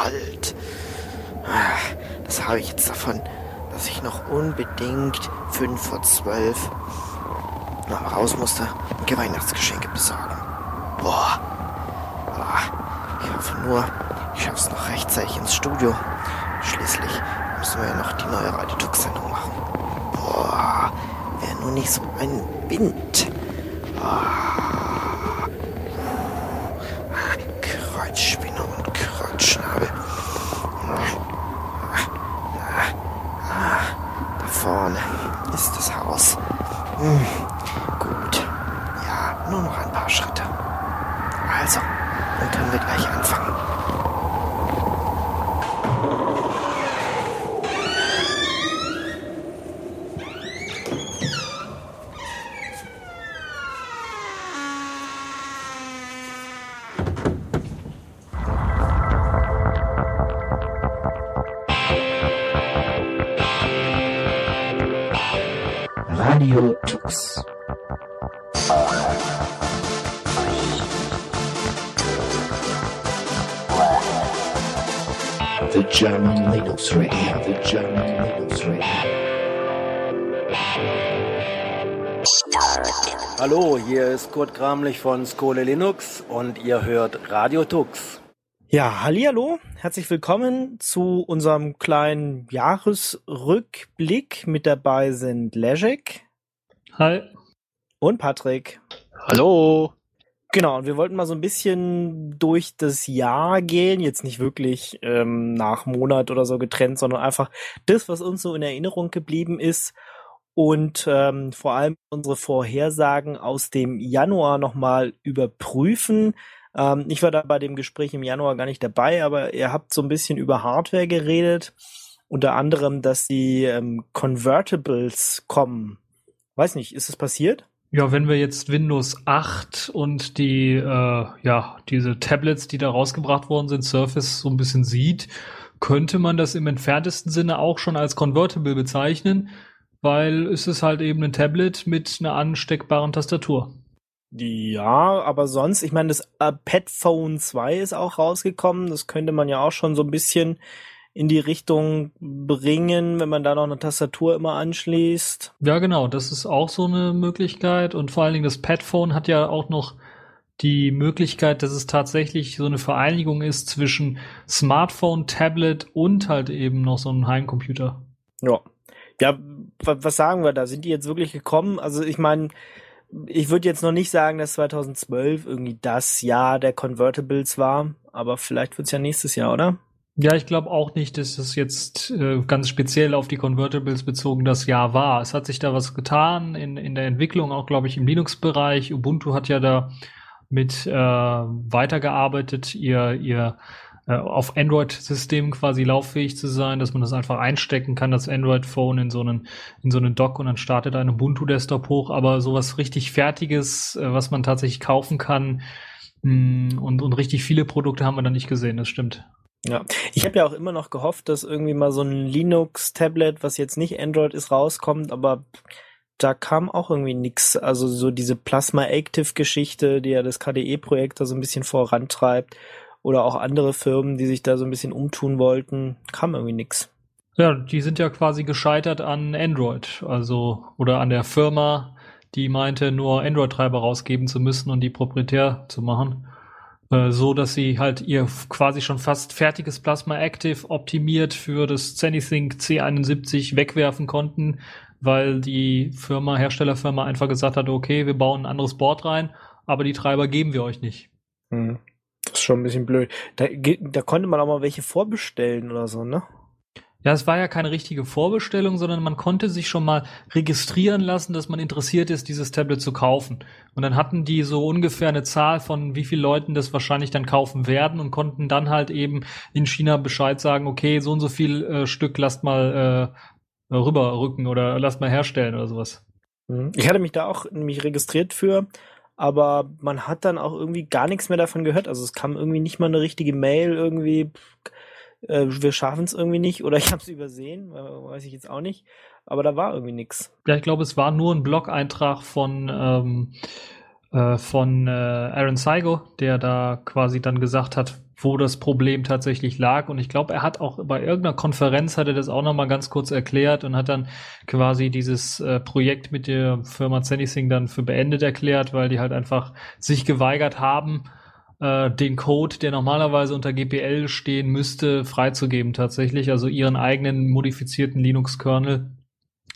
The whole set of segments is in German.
alt. Ah, das habe ich jetzt davon, dass ich noch unbedingt fünf vor zwölf noch raus musste und Weihnachtsgeschenke besorgen. Boah. Ah, ich hoffe nur, ich schaffe es noch rechtzeitig ins Studio. Schließlich müssen wir ja noch die neue Radiotux-Sendung machen. Boah, wäre nur nicht so ein Wind. Hallo, hier ist Kurt Gramlich von Skole Linux und ihr hört Radio Tux. Ja, hallihallo, herzlich willkommen zu unserem kleinen Jahresrückblick. Mit dabei sind Leszek Hi. und Patrick. Hallo. Genau, und wir wollten mal so ein bisschen durch das Jahr gehen, jetzt nicht wirklich ähm, nach Monat oder so getrennt, sondern einfach das, was uns so in Erinnerung geblieben ist und ähm, vor allem unsere Vorhersagen aus dem Januar nochmal überprüfen. Ähm, ich war da bei dem Gespräch im Januar gar nicht dabei, aber ihr habt so ein bisschen über Hardware geredet, unter anderem, dass die ähm, Convertibles kommen. Weiß nicht, ist es passiert? Ja, wenn wir jetzt Windows 8 und die, äh, ja, diese Tablets, die da rausgebracht worden sind, Surface so ein bisschen sieht, könnte man das im entferntesten Sinne auch schon als Convertible bezeichnen, weil es ist halt eben ein Tablet mit einer ansteckbaren Tastatur. Ja, aber sonst, ich meine, das äh, Pad Phone 2 ist auch rausgekommen. Das könnte man ja auch schon so ein bisschen in die Richtung bringen, wenn man da noch eine Tastatur immer anschließt. Ja, genau, das ist auch so eine Möglichkeit und vor allen Dingen das Padphone hat ja auch noch die Möglichkeit, dass es tatsächlich so eine Vereinigung ist zwischen Smartphone, Tablet und halt eben noch so einem Heimcomputer. Ja. Ja, was sagen wir da? Sind die jetzt wirklich gekommen? Also ich meine, ich würde jetzt noch nicht sagen, dass 2012 irgendwie das Jahr der Convertibles war, aber vielleicht wird's ja nächstes Jahr, oder? Ja, ich glaube auch nicht, dass es jetzt äh, ganz speziell auf die Convertibles bezogen das Jahr war. Es hat sich da was getan in, in der Entwicklung, auch glaube ich im Linux-Bereich. Ubuntu hat ja da mit äh, weitergearbeitet, ihr, ihr auf Android-Systemen quasi lauffähig zu sein, dass man das einfach einstecken kann, das Android-Phone in so einen in so einen Dock und dann startet ein Ubuntu-Desktop hoch. Aber sowas richtig Fertiges, äh, was man tatsächlich kaufen kann mh, und, und richtig viele Produkte haben wir da nicht gesehen. Das stimmt. Ja, ich habe ja auch immer noch gehofft, dass irgendwie mal so ein Linux-Tablet, was jetzt nicht Android ist, rauskommt, aber da kam auch irgendwie nix. Also so diese Plasma Active-Geschichte, die ja das KDE-Projekt da so ein bisschen vorantreibt, oder auch andere Firmen, die sich da so ein bisschen umtun wollten, kam irgendwie nix. Ja, die sind ja quasi gescheitert an Android, also oder an der Firma, die meinte, nur Android-Treiber rausgeben zu müssen und die proprietär zu machen, äh, so dass sie halt ihr quasi schon fast fertiges Plasma Active optimiert für das ZeniSync C71 wegwerfen konnten, weil die Firma, Herstellerfirma einfach gesagt hat, okay, wir bauen ein anderes Board rein, aber die Treiber geben wir euch nicht. Hm. Das ist schon ein bisschen blöd. Da, da konnte man auch mal welche vorbestellen oder so, ne? Ja, es war ja keine richtige Vorbestellung, sondern man konnte sich schon mal registrieren lassen, dass man interessiert ist, dieses Tablet zu kaufen. Und dann hatten die so ungefähr eine Zahl von wie viel Leuten das wahrscheinlich dann kaufen werden und konnten dann halt eben in China Bescheid sagen, okay, so und so viel äh, Stück lasst mal äh, rüberrücken oder lasst mal herstellen oder sowas. Mhm. Ich hatte mich da auch nämlich registriert für, aber man hat dann auch irgendwie gar nichts mehr davon gehört. Also es kam irgendwie nicht mal eine richtige Mail irgendwie, äh, wir schaffen es irgendwie nicht oder ich habe es übersehen, äh, weiß ich jetzt auch nicht. Aber da war irgendwie nix. Ja, ich glaube, es war nur ein Blog-Eintrag von ähm, äh, von äh, Aaron Seigo, der da quasi dann gesagt hat, wo das Problem tatsächlich lag. Und ich glaube, er hat auch bei irgendeiner Konferenz hat er das auch nochmal ganz kurz erklärt und hat dann quasi dieses äh, Projekt mit der Firma Zennising dann für beendet erklärt, weil die halt einfach sich geweigert haben, äh, den Code, der normalerweise unter GPL stehen müsste, freizugeben tatsächlich, also ihren eigenen modifizierten Linux-Kernel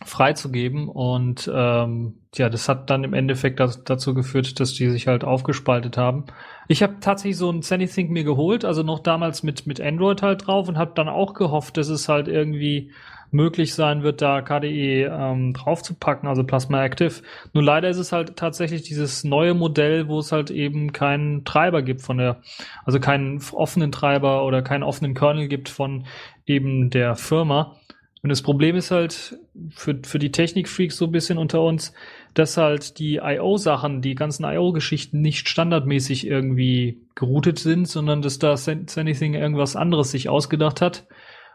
freizugeben und ähm, ja, das hat dann im Endeffekt das, dazu geführt, dass die sich halt aufgespaltet haben. Ich habe tatsächlich so ein ZanyThink mir geholt, also noch damals mit mit Android halt drauf und habe dann auch gehofft, dass es halt irgendwie möglich sein wird, da KDE ähm, draufzupacken, also Plasma Active. Nur leider ist es halt tatsächlich dieses neue Modell, wo es halt eben keinen Treiber gibt von der, also keinen offenen Treiber oder keinen offenen Kernel gibt von eben der Firma. Und das Problem ist halt für, für die Technikfreaks so ein bisschen unter uns, dass halt die I.O.-Sachen, die ganzen I.O.-Geschichten nicht standardmäßig irgendwie geroutet sind, sondern dass da Anything irgendwas anderes sich ausgedacht hat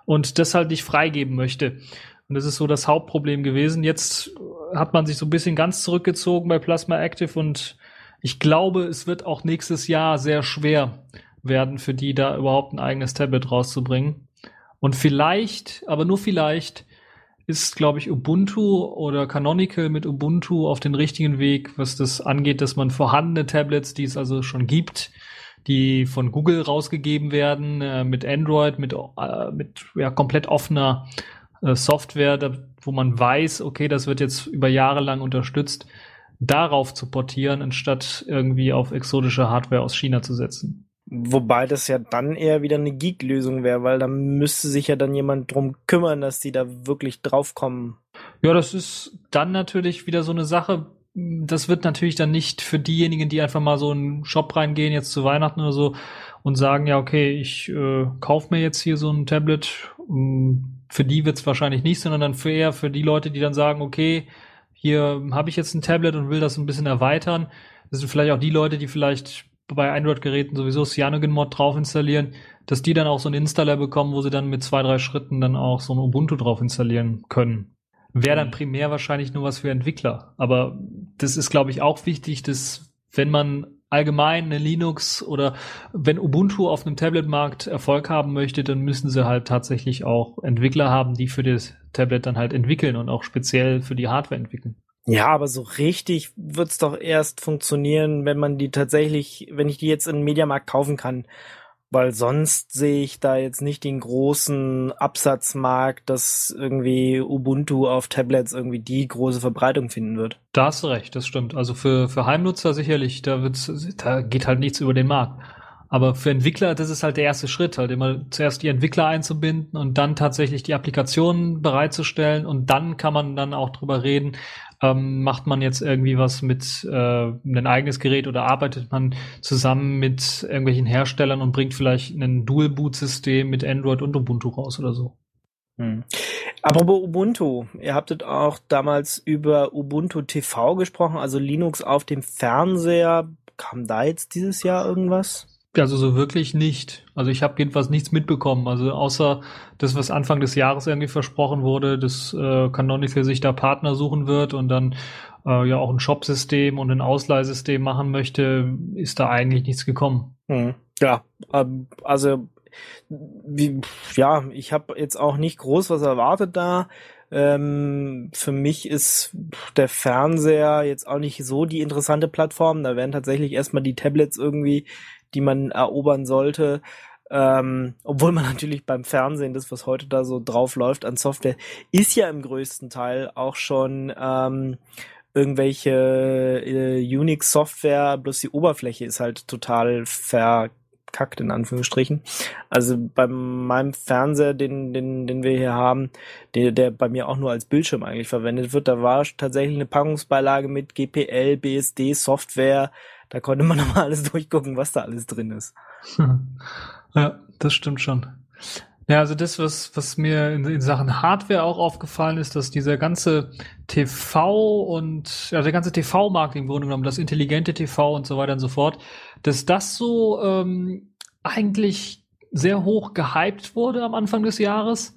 und das halt nicht freigeben möchte. Und das ist so das Hauptproblem gewesen. Jetzt hat man sich so ein bisschen ganz zurückgezogen bei Plasma Active und ich glaube, es wird auch nächstes Jahr sehr schwer werden, für die da überhaupt ein eigenes Tablet rauszubringen. Und vielleicht, aber nur vielleicht, ist, glaube ich, Ubuntu oder Canonical mit Ubuntu auf den richtigen Weg, was das angeht, dass man vorhandene Tablets, die es also schon gibt, die von Google rausgegeben werden, äh, mit Android, mit, äh, mit ja, komplett offener äh, Software, da, wo man weiß, okay, das wird jetzt über Jahre lang unterstützt, darauf zu portieren, anstatt irgendwie auf exotische Hardware aus China zu setzen. Wobei das ja dann eher wieder eine Geek-Lösung wäre, weil da müsste sich ja dann jemand drum kümmern, dass die da wirklich draufkommen. Ja, das ist dann natürlich wieder so eine Sache, das wird natürlich dann nicht für diejenigen, die einfach mal so in einen Shop reingehen, jetzt zu Weihnachten oder so, und sagen, ja, okay, ich äh, kaufe mir jetzt hier so ein Tablet. Ähm, für die wird es wahrscheinlich nicht, sondern dann für eher für die Leute, die dann sagen, okay, hier habe ich jetzt ein Tablet und will das ein bisschen erweitern. Das sind vielleicht auch die Leute, die vielleicht bei Android-Geräten sowieso Cyanogen-Mod drauf installieren, dass die dann auch so einen Installer bekommen, wo sie dann mit zwei, drei Schritten dann auch so ein Ubuntu drauf installieren können wäre dann mhm. primär wahrscheinlich nur was für Entwickler. Aber das ist, glaube ich, auch wichtig, dass wenn man allgemein eine Linux oder wenn Ubuntu auf einem Tablet-Markt Erfolg haben möchte, dann müssen sie halt tatsächlich auch Entwickler haben, die für das Tablet dann halt entwickeln und auch speziell für die Hardware entwickeln. Ja, aber so richtig wird's doch erst funktionieren, wenn man die tatsächlich, wenn ich die jetzt im Mediamarkt kaufen kann weil sonst sehe ich da jetzt nicht den großen Absatzmarkt, dass irgendwie Ubuntu auf Tablets irgendwie die große Verbreitung finden wird. Da hast du recht, das stimmt. Also für, für Heimnutzer sicherlich, da wird's, da geht halt nichts über den Markt. Aber für Entwickler, das ist halt der erste Schritt, halt immer zuerst die Entwickler einzubinden und dann tatsächlich die Applikationen bereitzustellen und dann kann man dann auch drüber reden, ähm, macht man jetzt irgendwie was mit äh, ein eigenes Gerät oder arbeitet man zusammen mit irgendwelchen Herstellern und bringt vielleicht ein Dual-Boot-System mit Android und Ubuntu raus oder so? Hm. Apropos Ubuntu, ihr habtet auch damals über Ubuntu TV gesprochen, also Linux auf dem Fernseher. Kam da jetzt dieses Jahr irgendwas? Also so wirklich nicht. Also ich habe jedenfalls nichts mitbekommen. Also außer das, was Anfang des Jahres irgendwie versprochen wurde, dass äh, Canonical sich da Partner suchen wird und dann äh, ja auch ein Shop-System und ein Ausleihsystem machen möchte, ist da eigentlich nichts gekommen. Hm. Ja, ähm, also wie, ja, ich habe jetzt auch nicht groß was erwartet da. Ähm, für mich ist der Fernseher jetzt auch nicht so die interessante Plattform. Da werden tatsächlich erstmal die Tablets irgendwie die man erobern sollte. Ähm, obwohl man natürlich beim Fernsehen, das was heute da so drauf läuft an Software, ist ja im größten Teil auch schon ähm, irgendwelche äh, Unix-Software, bloß die Oberfläche ist halt total verkackt in Anführungsstrichen. Also bei meinem Fernseher, den, den, den wir hier haben, der, der bei mir auch nur als Bildschirm eigentlich verwendet wird, da war tatsächlich eine Packungsbeilage mit GPL, BSD, Software, da konnte man nochmal alles durchgucken, was da alles drin ist. Ja, das stimmt schon. Ja, also das, was, was mir in, in, Sachen Hardware auch aufgefallen ist, dass dieser ganze TV und ja, der ganze TV-Markt im Grunde genommen, das intelligente TV und so weiter und so fort, dass das so ähm, eigentlich sehr hoch gehypt wurde am Anfang des Jahres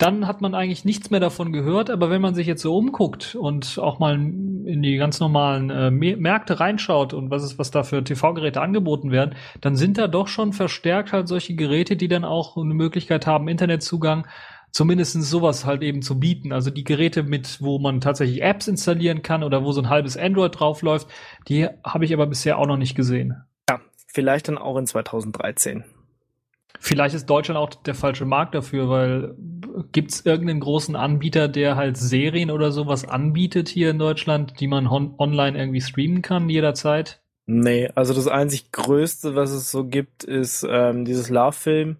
dann hat man eigentlich nichts mehr davon gehört. Aber wenn man sich jetzt so umguckt und auch mal in die ganz normalen äh, Märkte reinschaut und was ist, was da für TV-Geräte angeboten werden, dann sind da doch schon verstärkt halt solche Geräte, die dann auch eine Möglichkeit haben, Internetzugang zumindest sowas halt eben zu bieten. Also die Geräte mit, wo man tatsächlich Apps installieren kann oder wo so ein halbes Android draufläuft, die habe ich aber bisher auch noch nicht gesehen. Ja, vielleicht dann auch in 2013. Vielleicht ist Deutschland auch der falsche Markt dafür, weil gibt es irgendeinen großen Anbieter, der halt Serien oder sowas anbietet hier in Deutschland, die man on online irgendwie streamen kann jederzeit? Nee, also das einzig Größte, was es so gibt, ist ähm, dieses Love-Film,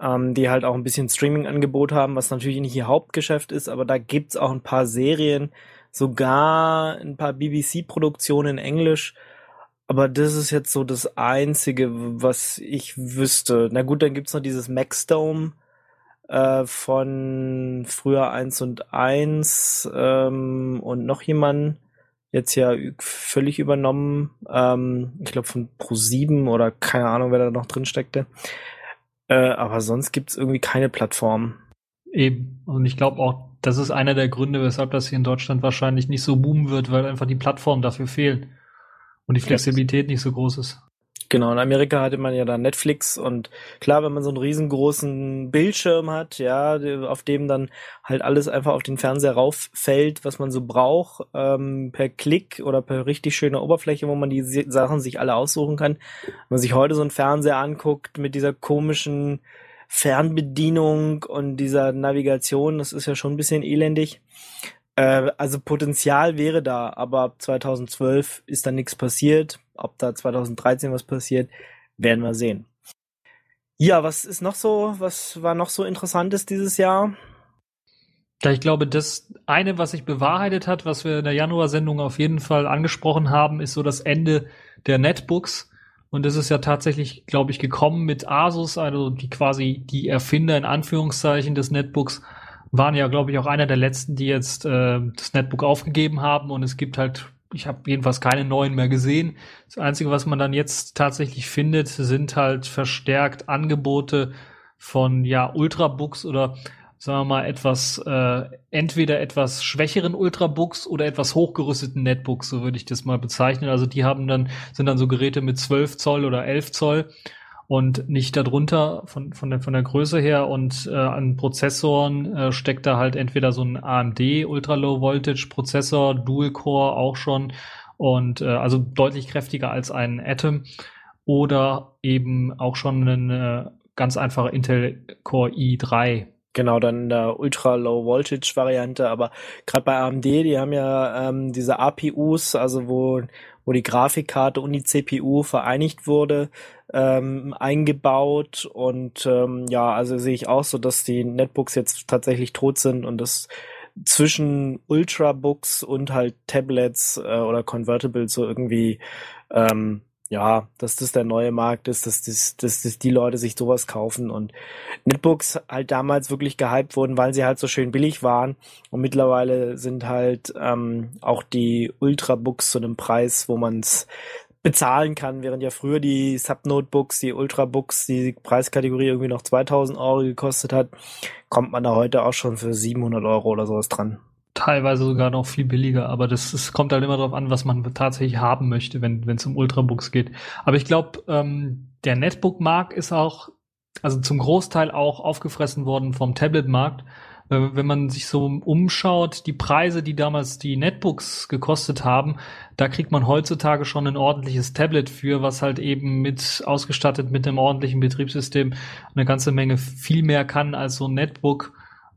ähm, die halt auch ein bisschen Streaming-Angebot haben, was natürlich nicht ihr Hauptgeschäft ist, aber da gibt's auch ein paar Serien, sogar ein paar BBC-Produktionen in Englisch, aber das ist jetzt so das Einzige, was ich wüsste. Na gut, dann gibt's noch dieses Maxdome äh, von früher 1 und 1 ähm, und noch jemand jetzt ja völlig übernommen. Ähm, ich glaube von Pro7 oder keine Ahnung, wer da noch drin steckte. Äh, aber sonst gibt's irgendwie keine Plattform. Eben. Und ich glaube auch, das ist einer der Gründe, weshalb das hier in Deutschland wahrscheinlich nicht so boomen wird, weil einfach die Plattformen dafür fehlen und die Flexibilität nicht so groß ist. Genau, in Amerika hatte man ja dann Netflix und klar, wenn man so einen riesengroßen Bildschirm hat, ja, auf dem dann halt alles einfach auf den Fernseher rauffällt, was man so braucht, ähm, per Klick oder per richtig schöner Oberfläche, wo man die Sachen sich alle aussuchen kann. Wenn man sich heute so einen Fernseher anguckt mit dieser komischen Fernbedienung und dieser Navigation, das ist ja schon ein bisschen elendig. Äh, also Potenzial wäre da, aber ab 2012 ist da nichts passiert. Ob da 2013 was passiert, werden wir sehen. Ja, was ist noch so, was war noch so interessantes dieses Jahr? Ja, ich glaube, das eine, was sich bewahrheitet hat, was wir in der Januar-Sendung auf jeden Fall angesprochen haben, ist so das Ende der Netbooks. Und das ist ja tatsächlich, glaube ich, gekommen mit Asus, also die quasi die Erfinder in Anführungszeichen des Netbooks waren ja, glaube ich, auch einer der letzten, die jetzt äh, das Netbook aufgegeben haben und es gibt halt, ich habe jedenfalls keine neuen mehr gesehen. Das Einzige, was man dann jetzt tatsächlich findet, sind halt verstärkt Angebote von ja Ultrabooks oder sagen wir mal etwas äh, entweder etwas schwächeren Ultrabooks oder etwas hochgerüsteten Netbooks, so würde ich das mal bezeichnen. Also die haben dann sind dann so Geräte mit 12 Zoll oder 11 Zoll und nicht darunter von, von, der, von der Größe her und äh, an Prozessoren äh, steckt da halt entweder so ein AMD Ultra Low Voltage Prozessor, Dual Core auch schon und äh, also deutlich kräftiger als ein Atom oder eben auch schon ein äh, ganz einfacher Intel Core i3 Genau, dann der Ultra Low Voltage Variante, aber gerade bei AMD, die haben ja ähm, diese APUs, also wo wo die Grafikkarte und die CPU vereinigt wurde, ähm, eingebaut. Und ähm, ja, also sehe ich auch so, dass die Netbooks jetzt tatsächlich tot sind und das zwischen Ultrabooks und halt Tablets äh, oder Convertibles so irgendwie ähm, ja, dass das der neue Markt ist, dass, das, dass, dass die Leute sich sowas kaufen. Und Netbooks halt damals wirklich gehypt wurden, weil sie halt so schön billig waren. Und mittlerweile sind halt ähm, auch die Ultrabooks zu einem Preis, wo man es bezahlen kann, während ja früher die Subnotebooks, die Ultrabooks, die Preiskategorie irgendwie noch 2000 Euro gekostet hat, kommt man da heute auch schon für 700 Euro oder sowas dran teilweise sogar noch viel billiger, aber das, das kommt halt immer darauf an, was man tatsächlich haben möchte, wenn es um Ultrabooks geht. Aber ich glaube, ähm, der Netbook-Markt ist auch, also zum Großteil auch aufgefressen worden vom Tablet-Markt. Äh, wenn man sich so umschaut, die Preise, die damals die Netbooks gekostet haben, da kriegt man heutzutage schon ein ordentliches Tablet für, was halt eben mit ausgestattet mit einem ordentlichen Betriebssystem eine ganze Menge viel mehr kann, als so ein Netbook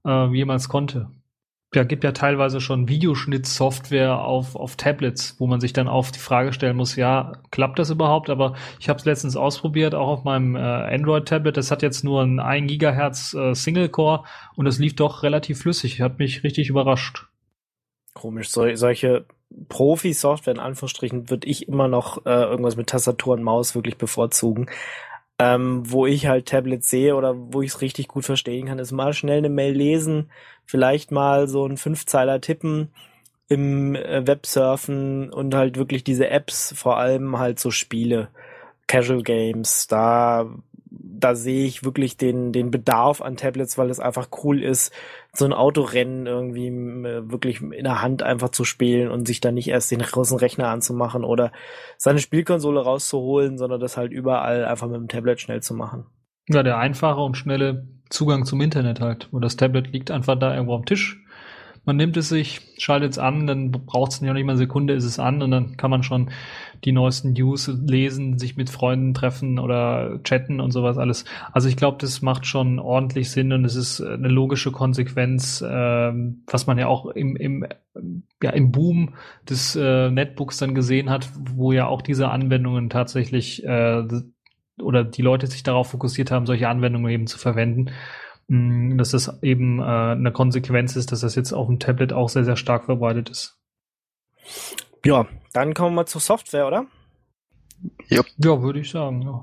äh, jemals konnte ja, gibt ja teilweise schon Videoschnittsoftware auf, auf Tablets, wo man sich dann auf die Frage stellen muss, ja, klappt das überhaupt? Aber ich habe es letztens ausprobiert, auch auf meinem äh, Android-Tablet. Das hat jetzt nur ein 1 Gigahertz äh, Single-Core und es lief doch relativ flüssig. Hat mich richtig überrascht. Komisch, so, solche Profi-Software in Anführungsstrichen würde ich immer noch äh, irgendwas mit Tastatur und Maus wirklich bevorzugen. Ähm, wo ich halt Tablets sehe oder wo ich es richtig gut verstehen kann, ist mal schnell eine Mail lesen, vielleicht mal so ein Fünfzeiler tippen im äh, Web surfen und halt wirklich diese Apps, vor allem halt so Spiele, Casual Games, da da sehe ich wirklich den, den Bedarf an Tablets, weil es einfach cool ist, so ein Autorennen irgendwie äh, wirklich in der Hand einfach zu spielen und sich dann nicht erst den großen Rechner anzumachen oder seine Spielkonsole rauszuholen, sondern das halt überall einfach mit dem Tablet schnell zu machen. Ja, der einfache und schnelle Zugang zum Internet halt. Und das Tablet liegt einfach da irgendwo am Tisch man nimmt es sich, schaltet es an, dann braucht es nicht mal eine Sekunde, ist es an und dann kann man schon die neuesten News lesen, sich mit Freunden treffen oder chatten und sowas alles. Also ich glaube, das macht schon ordentlich Sinn und es ist eine logische Konsequenz, ähm, was man ja auch im, im, ja, im Boom des äh, Netbooks dann gesehen hat, wo ja auch diese Anwendungen tatsächlich äh, oder die Leute sich darauf fokussiert haben, solche Anwendungen eben zu verwenden. Mm, dass das eben äh, eine Konsequenz ist, dass das jetzt auf dem Tablet auch sehr, sehr stark verbreitet ist. Ja, dann kommen wir zur Software, oder? Ja, ja würde ich sagen, ja.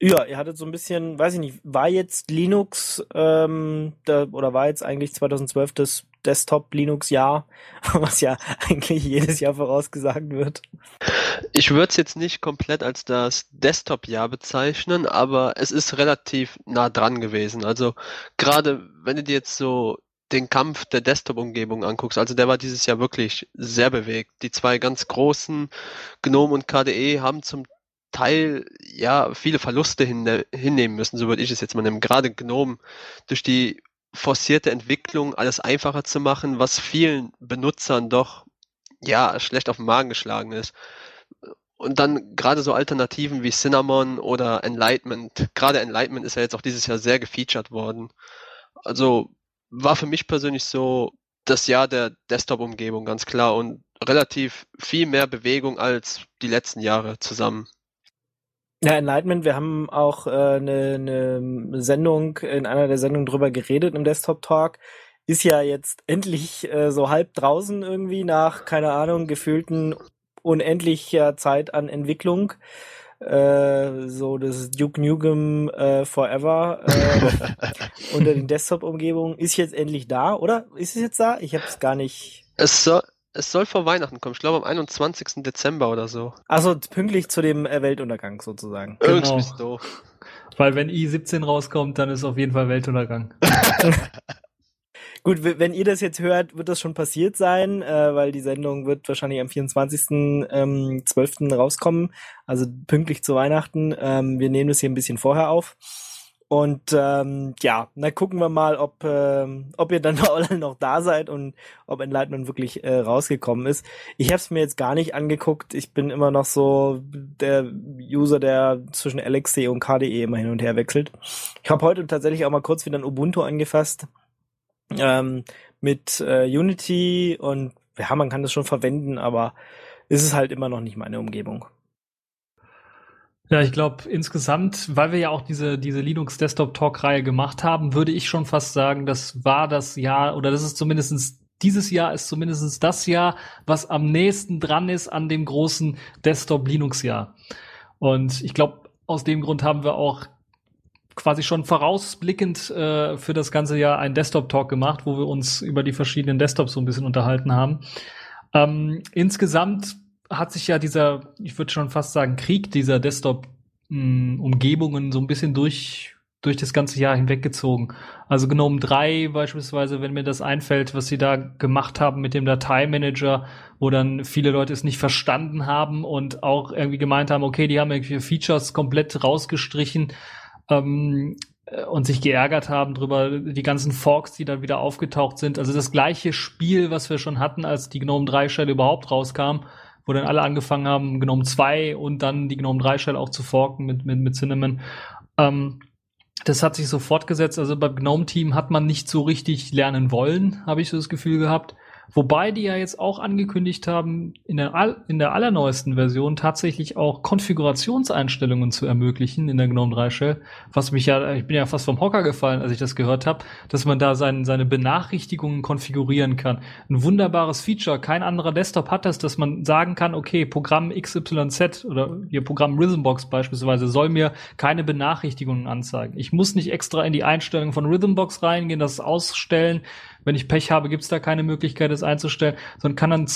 Ja, ihr hattet so ein bisschen, weiß ich nicht, war jetzt Linux ähm, da, oder war jetzt eigentlich 2012 das Desktop Linux Jahr, was ja eigentlich jedes Jahr vorausgesagt wird? Ich würde es jetzt nicht komplett als das Desktop Jahr bezeichnen, aber es ist relativ nah dran gewesen. Also gerade wenn du dir jetzt so den Kampf der Desktop-Umgebung anguckst, also der war dieses Jahr wirklich sehr bewegt. Die zwei ganz großen, GNOME und KDE, haben zum Teil ja viele Verluste hin, hinnehmen müssen, so würde ich es jetzt mal nehmen. Gerade GNOME durch die forcierte Entwicklung alles einfacher zu machen, was vielen Benutzern doch ja schlecht auf den Magen geschlagen ist. Und dann gerade so Alternativen wie Cinnamon oder Enlightenment. Gerade Enlightenment ist ja jetzt auch dieses Jahr sehr gefeatured worden. Also war für mich persönlich so das Jahr der Desktop-Umgebung ganz klar und relativ viel mehr Bewegung als die letzten Jahre zusammen. Ja, Enlightenment, wir haben auch äh, eine, eine Sendung, in einer der Sendungen drüber geredet im Desktop Talk. Ist ja jetzt endlich äh, so halb draußen irgendwie nach, keine Ahnung, gefühlten unendlicher Zeit an Entwicklung. Äh, so das Duke Nukem äh, Forever äh, unter den Desktop-Umgebungen ist jetzt endlich da, oder? Ist es jetzt da? Ich habe es gar nicht. Es soll, es soll vor Weihnachten kommen, ich glaube am 21. Dezember oder so. Also pünktlich zu dem äh, Weltuntergang sozusagen. Irgendwie genau. doof. Weil wenn i17 rauskommt, dann ist auf jeden Fall Weltuntergang. Gut, wenn ihr das jetzt hört, wird das schon passiert sein, äh, weil die Sendung wird wahrscheinlich am 24.12. Ähm, rauskommen, also pünktlich zu Weihnachten. Ähm, wir nehmen das hier ein bisschen vorher auf. Und ähm, ja, na gucken wir mal, ob, ähm, ob ihr dann alle noch da seid und ob Enlightenment wirklich äh, rausgekommen ist. Ich habe es mir jetzt gar nicht angeguckt. Ich bin immer noch so der User, der zwischen LXC und KDE immer hin und her wechselt. Ich habe heute tatsächlich auch mal kurz wieder ein Ubuntu angefasst ähm, mit äh, Unity und ja, man kann das schon verwenden, aber ist es halt immer noch nicht meine Umgebung. Ja, ich glaube insgesamt, weil wir ja auch diese, diese Linux Desktop Talk Reihe gemacht haben, würde ich schon fast sagen, das war das Jahr oder das ist zumindestens dieses Jahr ist zumindestens das Jahr, was am nächsten dran ist an dem großen Desktop Linux Jahr. Und ich glaube, aus dem Grund haben wir auch quasi schon vorausblickend äh, für das ganze Jahr einen Desktop Talk gemacht, wo wir uns über die verschiedenen Desktops so ein bisschen unterhalten haben. Ähm, insgesamt hat sich ja dieser, ich würde schon fast sagen, Krieg dieser Desktop-Umgebungen hm, so ein bisschen durch, durch das ganze Jahr hinweggezogen. Also GNOME 3 beispielsweise, wenn mir das einfällt, was sie da gemacht haben mit dem Dateimanager, wo dann viele Leute es nicht verstanden haben und auch irgendwie gemeint haben, okay, die haben irgendwie Features komplett rausgestrichen ähm, und sich geärgert haben drüber, die ganzen Forks, die dann wieder aufgetaucht sind. Also das gleiche Spiel, was wir schon hatten, als die GNOME 3 Stelle überhaupt rauskam wo dann alle angefangen haben, GNOME 2 und dann die GNOME 3 Shell auch zu forken mit, mit, mit Cinnamon. Ähm, das hat sich so fortgesetzt. Also beim GNOME-Team hat man nicht so richtig lernen wollen, habe ich so das Gefühl gehabt. Wobei die ja jetzt auch angekündigt haben, in der, in der allerneuesten Version tatsächlich auch Konfigurationseinstellungen zu ermöglichen in der GNOME 3 Shell. Was mich ja, ich bin ja fast vom Hocker gefallen, als ich das gehört habe, dass man da sein, seine Benachrichtigungen konfigurieren kann. Ein wunderbares Feature. Kein anderer Desktop hat das, dass man sagen kann, okay, Programm XYZ oder ihr Programm Rhythmbox beispielsweise soll mir keine Benachrichtigungen anzeigen. Ich muss nicht extra in die Einstellungen von Rhythmbox reingehen, das ausstellen wenn ich Pech habe, gibt es da keine Möglichkeit, das einzustellen, sondern kann dann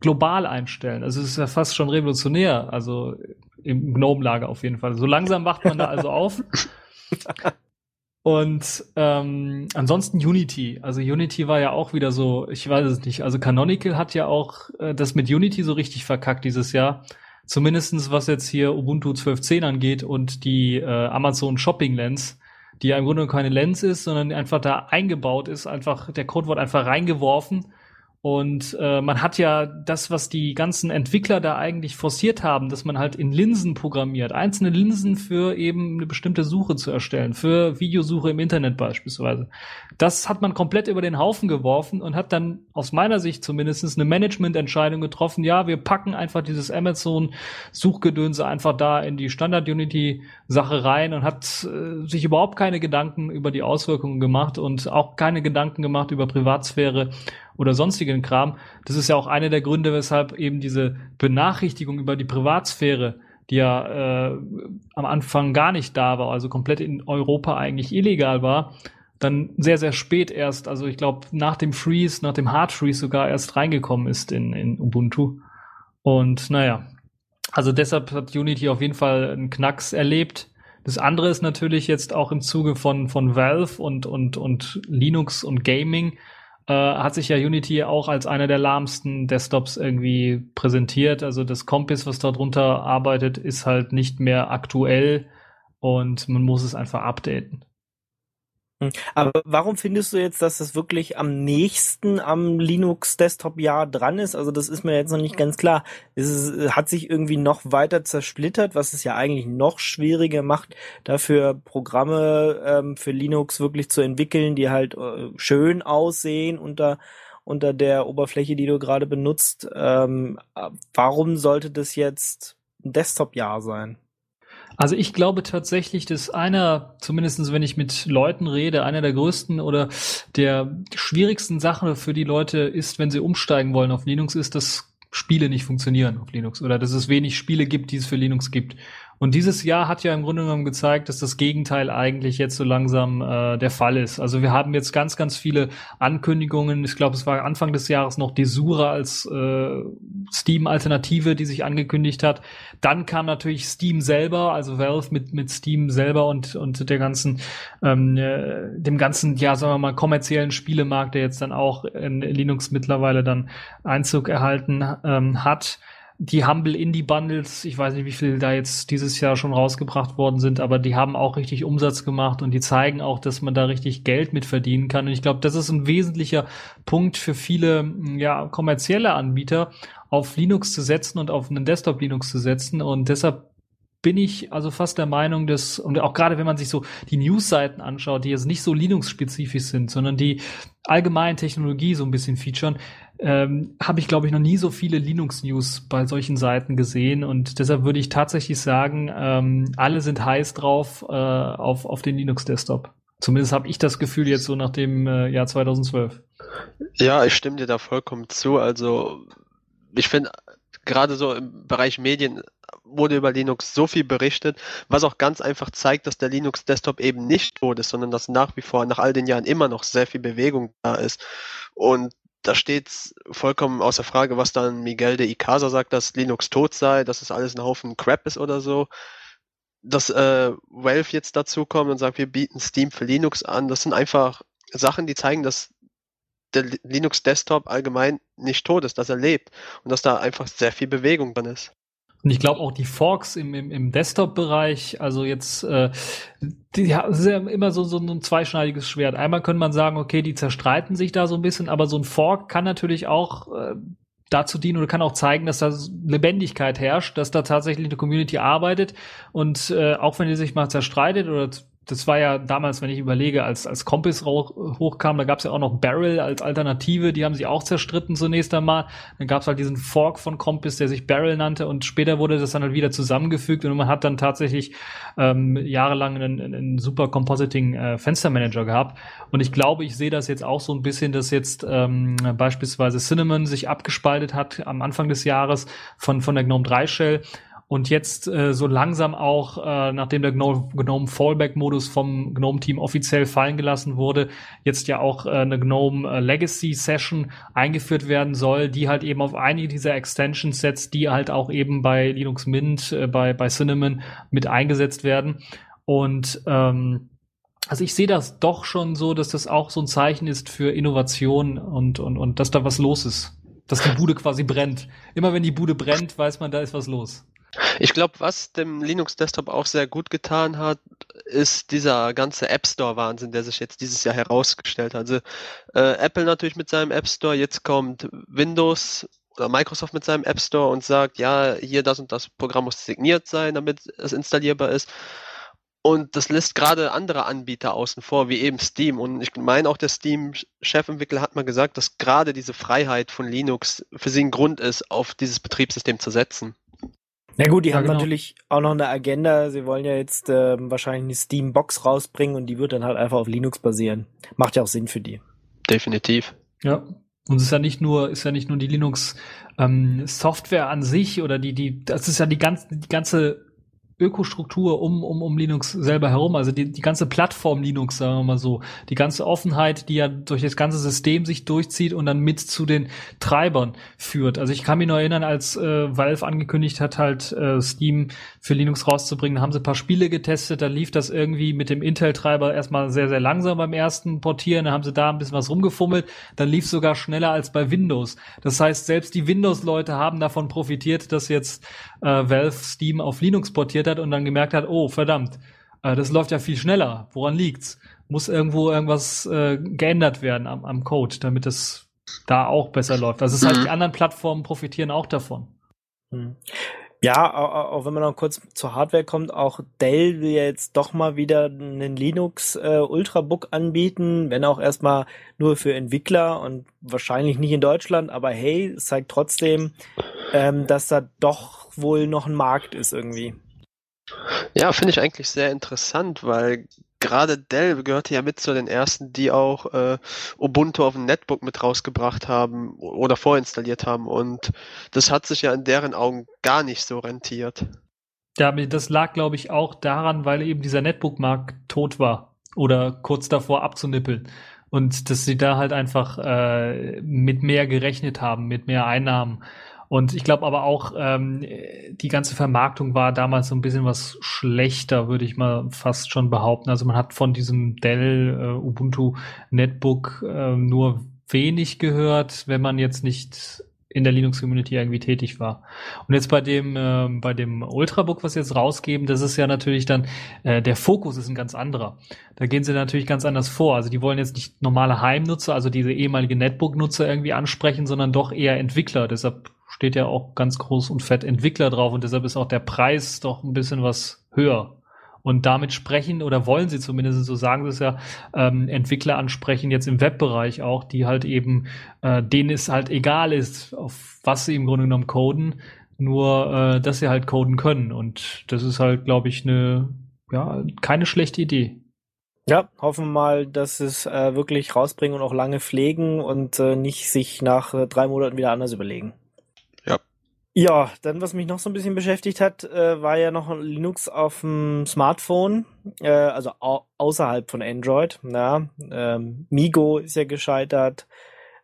global einstellen. Also es ist ja fast schon revolutionär, also im Gnome-Lager auf jeden Fall. So langsam wacht man da also auf. Und ähm, ansonsten Unity. Also Unity war ja auch wieder so, ich weiß es nicht. Also Canonical hat ja auch äh, das mit Unity so richtig verkackt dieses Jahr. Zumindestens was jetzt hier Ubuntu 12.10 angeht und die äh, Amazon Shopping Lens, die ja im Grunde keine Lens ist, sondern einfach da eingebaut ist. Einfach, der Code wurde einfach reingeworfen und äh, man hat ja das, was die ganzen Entwickler da eigentlich forciert haben, dass man halt in Linsen programmiert, einzelne Linsen für eben eine bestimmte Suche zu erstellen, für Videosuche im Internet beispielsweise. Das hat man komplett über den Haufen geworfen und hat dann aus meiner Sicht zumindest eine Managemententscheidung getroffen. Ja, wir packen einfach dieses Amazon-Suchgedönse einfach da in die Standard-Unity-Sache rein und hat äh, sich überhaupt keine Gedanken über die Auswirkungen gemacht und auch keine Gedanken gemacht über Privatsphäre oder sonstigen Kram. Das ist ja auch einer der Gründe, weshalb eben diese Benachrichtigung über die Privatsphäre, die ja äh, am Anfang gar nicht da war, also komplett in Europa eigentlich illegal war, dann sehr, sehr spät erst, also ich glaube nach dem Freeze, nach dem Hard Freeze sogar erst reingekommen ist in, in Ubuntu. Und naja, also deshalb hat Unity auf jeden Fall einen Knacks erlebt. Das andere ist natürlich jetzt auch im Zuge von, von Valve und, und, und Linux und Gaming äh, hat sich ja Unity auch als einer der lahmsten Desktops irgendwie präsentiert. Also das Compass, was darunter arbeitet, ist halt nicht mehr aktuell und man muss es einfach updaten. Hm. Aber warum findest du jetzt, dass das wirklich am nächsten am Linux Desktop Jahr dran ist? Also das ist mir jetzt noch nicht ganz klar. Es hat sich irgendwie noch weiter zersplittert, was es ja eigentlich noch schwieriger macht, dafür Programme ähm, für Linux wirklich zu entwickeln, die halt äh, schön aussehen unter unter der Oberfläche, die du gerade benutzt. Ähm, warum sollte das jetzt ein Desktop Jahr sein? Also ich glaube tatsächlich, dass einer, zumindestens wenn ich mit Leuten rede, einer der größten oder der schwierigsten Sachen für die Leute ist, wenn sie umsteigen wollen auf Linux, ist, dass Spiele nicht funktionieren auf Linux oder dass es wenig Spiele gibt, die es für Linux gibt. Und dieses Jahr hat ja im Grunde genommen gezeigt, dass das Gegenteil eigentlich jetzt so langsam äh, der Fall ist. Also wir haben jetzt ganz, ganz viele Ankündigungen. Ich glaube, es war Anfang des Jahres noch Desura als äh, Steam-Alternative, die sich angekündigt hat. Dann kam natürlich Steam selber, also Valve mit mit Steam selber und und der ganzen ähm, äh, dem ganzen, ja, sagen wir mal kommerziellen Spielemarkt, der jetzt dann auch in Linux mittlerweile dann Einzug erhalten ähm, hat die Humble Indie Bundles, ich weiß nicht, wie viel da jetzt dieses Jahr schon rausgebracht worden sind, aber die haben auch richtig Umsatz gemacht und die zeigen auch, dass man da richtig Geld mit verdienen kann. Und ich glaube, das ist ein wesentlicher Punkt für viele ja, kommerzielle Anbieter, auf Linux zu setzen und auf einen Desktop Linux zu setzen. Und deshalb bin ich also fast der Meinung, dass, und auch gerade wenn man sich so die News-Seiten anschaut, die jetzt nicht so Linux-spezifisch sind, sondern die allgemein Technologie so ein bisschen featuren, ähm, habe ich, glaube ich, noch nie so viele Linux-News bei solchen Seiten gesehen. Und deshalb würde ich tatsächlich sagen, ähm, alle sind heiß drauf äh, auf, auf den Linux-Desktop. Zumindest habe ich das Gefühl jetzt so nach dem äh, Jahr 2012. Ja, ich stimme dir da vollkommen zu. Also ich finde, gerade so im Bereich Medien wurde über Linux so viel berichtet, was auch ganz einfach zeigt, dass der Linux Desktop eben nicht tot ist, sondern dass nach wie vor, nach all den Jahren immer noch sehr viel Bewegung da ist. Und da steht vollkommen außer Frage, was dann Miguel de Icaza sagt, dass Linux tot sei, dass es alles ein Haufen Crap ist oder so. Dass äh, Valve jetzt dazu kommt und sagt, wir bieten Steam für Linux an, das sind einfach Sachen, die zeigen, dass der Linux Desktop allgemein nicht tot ist, dass er lebt und dass da einfach sehr viel Bewegung drin ist. Und ich glaube auch die Forks im, im, im Desktop-Bereich, also jetzt, äh, die ist ja immer so, so ein zweischneidiges Schwert. Einmal könnte man sagen, okay, die zerstreiten sich da so ein bisschen, aber so ein Fork kann natürlich auch äh, dazu dienen oder kann auch zeigen, dass da Lebendigkeit herrscht, dass da tatsächlich eine Community arbeitet und äh, auch wenn die sich mal zerstreitet oder das war ja damals, wenn ich überlege, als, als Compass hochkam, da gab es ja auch noch Barrel als Alternative, die haben sich auch zerstritten zunächst einmal. Dann gab es halt diesen Fork von Compass, der sich Barrel nannte und später wurde das dann halt wieder zusammengefügt und man hat dann tatsächlich ähm, jahrelang einen, einen super Compositing äh, Fenstermanager gehabt. Und ich glaube, ich sehe das jetzt auch so ein bisschen, dass jetzt ähm, beispielsweise Cinnamon sich abgespaltet hat am Anfang des Jahres von, von der GNOME 3 Shell und jetzt äh, so langsam auch, äh, nachdem der GNOME, GNOME Fallback-Modus vom GNOME-Team offiziell fallen gelassen wurde, jetzt ja auch äh, eine GNOME äh, Legacy Session eingeführt werden soll, die halt eben auf einige dieser Extensions setzt, die halt auch eben bei Linux Mint, äh, bei, bei Cinnamon mit eingesetzt werden. Und ähm, also ich sehe das doch schon so, dass das auch so ein Zeichen ist für Innovation und, und, und dass da was los ist. Dass die Bude quasi brennt. Immer wenn die Bude brennt, weiß man, da ist was los. Ich glaube, was dem Linux Desktop auch sehr gut getan hat, ist dieser ganze App Store Wahnsinn, der sich jetzt dieses Jahr herausgestellt hat. Also äh, Apple natürlich mit seinem App Store, jetzt kommt Windows oder Microsoft mit seinem App Store und sagt, ja, hier das und das Programm muss signiert sein, damit es installierbar ist. Und das lässt gerade andere Anbieter außen vor, wie eben Steam. Und ich meine auch, der Steam-Chefentwickler hat mal gesagt, dass gerade diese Freiheit von Linux für sie ein Grund ist, auf dieses Betriebssystem zu setzen. Na gut, die Ja, haben genau. natürlich auch noch eine Agenda. Sie wollen ja jetzt ähm, wahrscheinlich eine Steam-Box rausbringen und die wird dann halt einfach auf Linux basieren. Macht ja auch Sinn für die. Definitiv. Ja. Und es ist ja nicht nur, ist ja nicht nur die Linux ähm, Software an sich oder die, die, das ist ja die ganze, die ganze Ökostruktur um, um, um Linux selber herum, also die, die ganze Plattform Linux, sagen wir mal so, die ganze Offenheit, die ja durch das ganze System sich durchzieht und dann mit zu den Treibern führt. Also ich kann mich noch erinnern, als äh, Valve angekündigt hat, halt äh, Steam für Linux rauszubringen, haben sie ein paar Spiele getestet, da lief das irgendwie mit dem Intel-Treiber erstmal sehr, sehr langsam beim ersten Portieren, da haben sie da ein bisschen was rumgefummelt, dann lief sogar schneller als bei Windows. Das heißt, selbst die Windows-Leute haben davon profitiert, dass jetzt äh, Valve Steam auf Linux portiert hat und dann gemerkt hat, oh verdammt, äh, das läuft ja viel schneller. Woran liegt's? Muss irgendwo irgendwas äh, geändert werden am, am Code, damit es da auch besser läuft. Also das heißt, Mhm. die anderen Plattformen profitieren auch davon. Ja, auch, wenn man noch kurz zur Hardware kommt, auch Dell will jetzt doch mal wieder einen Linux äh, Ultrabook anbieten, wenn auch erstmal nur für Entwickler und wahrscheinlich nicht in Deutschland, aber hey, es zeigt trotzdem, ähm, dass da doch wohl noch ein Markt ist irgendwie. Ja, finde ich eigentlich sehr interessant, weil gerade Dell gehörte ja mit zu den ersten, die auch äh, Ubuntu auf dem Netbook mit rausgebracht haben oder vorinstalliert haben. Und das hat sich ja in deren Augen gar nicht so rentiert. Ja, das lag, glaube ich, auch daran, weil eben dieser Netbook-Markt tot war oder kurz davor abzunippeln. Und dass sie da halt einfach äh, mit mehr gerechnet haben, mit mehr Einnahmen. Und ich glaube aber auch, ähm, die ganze Vermarktung war damals so ein bisschen was schlechter, würde ich mal fast schon behaupten. Also man hat von diesem Dell äh, Ubuntu Netbook äh, nur wenig gehört, wenn man jetzt nicht in der Linux-Community irgendwie tätig war. Und jetzt bei dem, ähm, bei dem Ultrabook, was jetzt rausgeben, das ist ja natürlich dann, äh, der Fokus ist ein ganz anderer. Da gehen sie natürlich ganz anders vor. Also die wollen jetzt nicht normale Heimnutzer, also diese ehemalige Netbook-Nutzer irgendwie ansprechen, sondern doch eher Entwickler. Deshalb steht ja auch ganz groß und fett Entwickler drauf und deshalb ist auch der Preis doch ein bisschen was höher. Und damit sprechen oder wollen sie zumindest, so sagen sie es ja, ähm, Entwickler ansprechen, jetzt im Webbereich auch, die halt eben, äh, denen es halt egal ist, auf was sie im Grunde genommen coden, nur äh, dass sie halt coden können. Und das ist halt, glaube ich, eine, ja, keine schlechte Idee. Ja, hoffen wir mal, dass es äh, wirklich rausbringen und auch lange pflegen und äh, nicht sich nach äh, drei Monaten wieder anders überlegen. Ja. Dann was mich noch so ein bisschen beschäftigt hat, äh, war ja noch Linux auf dem Smartphone, äh, also au außerhalb von Android. Ja, ähm, Migo ist ja gescheitert.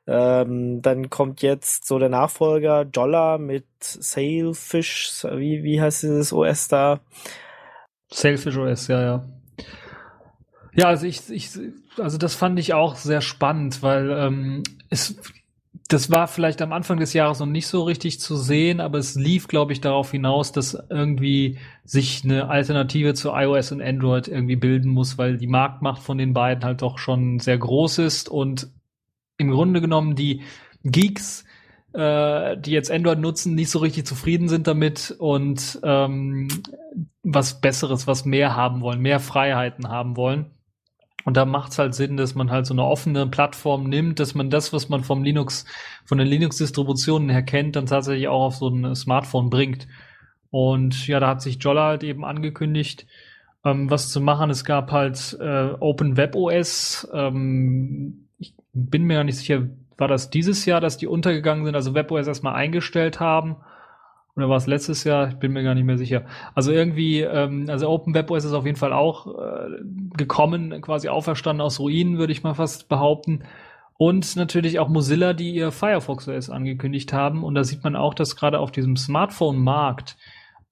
Ähm, dann kommt jetzt so der Nachfolger Jolla mit Sailfish, wie, wie heißt dieses OS da? Sailfish OS, ja, ja. Ja, also ich, ich, also das fand ich auch sehr spannend, weil ähm, es, das war vielleicht am Anfang des Jahres noch nicht so richtig zu sehen, aber es lief, glaube ich, darauf hinaus, dass irgendwie sich eine Alternative zu iOS und Android irgendwie bilden muss, weil die Marktmacht von den beiden halt doch schon sehr groß ist und im Grunde genommen die Geeks, äh, die jetzt Android nutzen, nicht so richtig zufrieden sind damit und ähm, was Besseres, was mehr haben wollen, mehr Freiheiten haben wollen. Und da macht es halt Sinn, dass man halt so eine offene Plattform nimmt, dass man das, was man vom Linux, von den Linux-Distributionen her kennt, dann tatsächlich auch auf so ein Smartphone bringt. Und ja, da hat sich Jolla halt eben angekündigt, ähm, was zu machen. Es gab halt äh, Open Web OS. Ähm, ich bin mir gar nicht sicher, war das dieses Jahr, dass die untergegangen sind, also WebOS erstmal eingestellt haben? Oder war es letztes Jahr? Ich bin mir gar nicht mehr sicher. Also irgendwie, ähm, also Open WebOS ist auf jeden Fall auch äh, gekommen, quasi auferstanden aus Ruinen, würde ich mal fast behaupten. Und natürlich auch Mozilla, die ihr Firefox OS angekündigt haben. Und da sieht man auch, dass gerade auf diesem Smartphone-Markt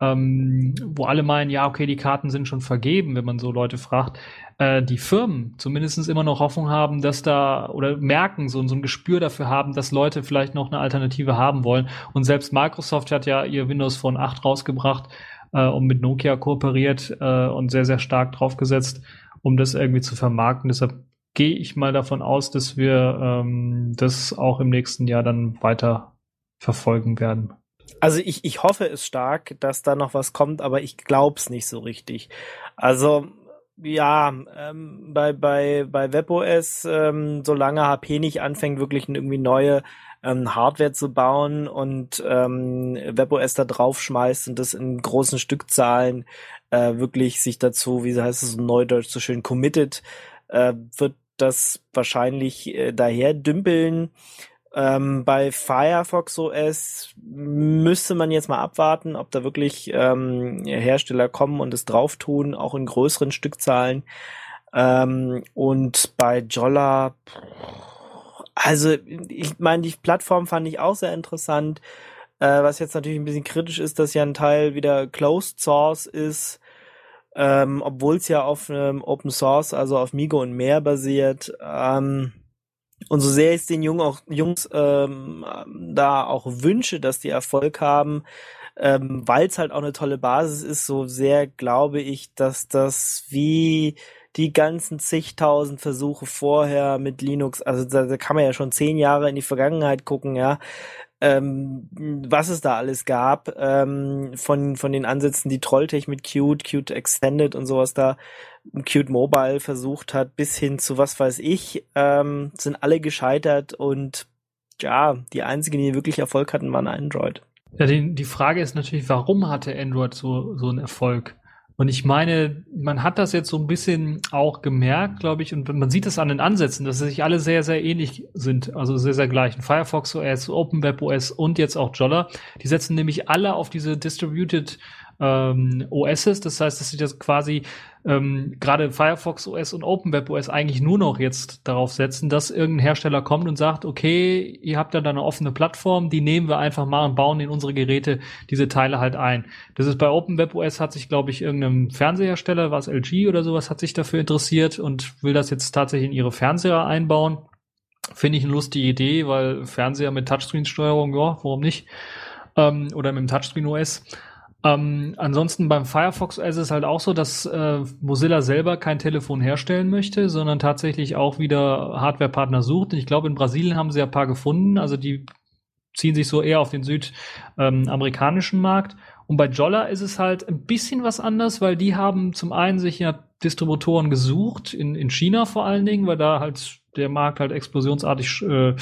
ähm, wo alle meinen, ja, okay, die Karten sind schon vergeben, wenn man so Leute fragt, äh, die Firmen zumindest immer noch Hoffnung haben, dass da oder merken, so, so ein Gespür dafür haben, dass Leute vielleicht noch eine Alternative haben wollen. Und selbst Microsoft hat ja ihr Windows Phone 8 rausgebracht äh, und mit Nokia kooperiert äh, und sehr, sehr stark draufgesetzt, um das irgendwie zu vermarkten. Deshalb gehe ich mal davon aus, dass wir ähm, das auch im nächsten Jahr dann weiter verfolgen werden. Also ich, ich hoffe es stark, dass da noch was kommt, aber ich glaub's nicht so richtig. Also ja, ähm, bei, bei, bei WebOS, ähm, solange HP nicht anfängt, wirklich irgendwie neue ähm, Hardware zu bauen und ähm, WebOS da draufschmeißt und das in großen Stückzahlen äh, wirklich sich dazu, wie heißt es neudeutsch so schön, committed, äh, wird das wahrscheinlich äh, daher dümpeln. Ähm, bei Firefox OS müsste man jetzt mal abwarten, ob da wirklich ähm, Hersteller kommen und es drauf tun, auch in größeren Stückzahlen. Ähm, und bei Jolla, also ich meine, die Plattform fand ich auch sehr interessant. Äh, was jetzt natürlich ein bisschen kritisch ist, dass ja ein Teil wieder Closed Source ist, ähm, obwohl es ja auf ähm, Open Source, also auf Migo und mehr basiert. Ähm, und so sehr ich den Jungen auch, Jungs ähm, da auch wünsche, dass die Erfolg haben, ähm, weil es halt auch eine tolle Basis ist, so sehr glaube ich, dass das wie die ganzen zigtausend Versuche vorher mit Linux, also da, da kann man ja schon zehn Jahre in die Vergangenheit gucken, ja, ähm, was es da alles gab, ähm, von, von den Ansätzen, die Trolltech mit Qt, Qt Extended und sowas da, Qt Mobile versucht hat, bis hin zu was weiß ich, ähm, sind alle gescheitert und ja, die einzigen, die wirklich Erfolg hatten, waren Android. Ja, die, die Frage ist natürlich, warum hatte Android so, so einen Erfolg? Und ich meine, man hat das jetzt so ein bisschen auch gemerkt, glaube ich, und man sieht es an den Ansätzen, dass sie sich alle sehr, sehr ähnlich sind, also sehr, sehr gleich. Firefox OS, Web OS und jetzt auch Jolla. Die setzen nämlich alle auf diese Distributed ähm, OSs. Das heißt, dass sie das quasi ähm, gerade Firefox OS und OpenWeb OS eigentlich nur noch jetzt darauf setzen, dass irgendein Hersteller kommt und sagt, okay, ihr habt ja da eine offene Plattform, die nehmen wir einfach mal und bauen in unsere Geräte diese Teile halt ein. Das ist bei OpenWeb OS hat sich, glaube ich, irgendeinem Fernsehersteller, was LG oder sowas, hat sich dafür interessiert und will das jetzt tatsächlich in ihre Fernseher einbauen. Finde ich eine lustige Idee, weil Fernseher mit Touchscreen-Steuerung, ja, warum nicht? Ähm, oder mit dem Touchscreen OS. Ähm, ansonsten beim Firefox ist es halt auch so, dass äh, Mozilla selber kein Telefon herstellen möchte, sondern tatsächlich auch wieder Hardwarepartner sucht. Ich glaube, in Brasilien haben sie ein paar gefunden. Also die ziehen sich so eher auf den südamerikanischen ähm, Markt. Und bei Jolla ist es halt ein bisschen was anders, weil die haben zum einen sich ja Distributoren gesucht, in, in China vor allen Dingen, weil da halt der Markt halt explosionsartig äh,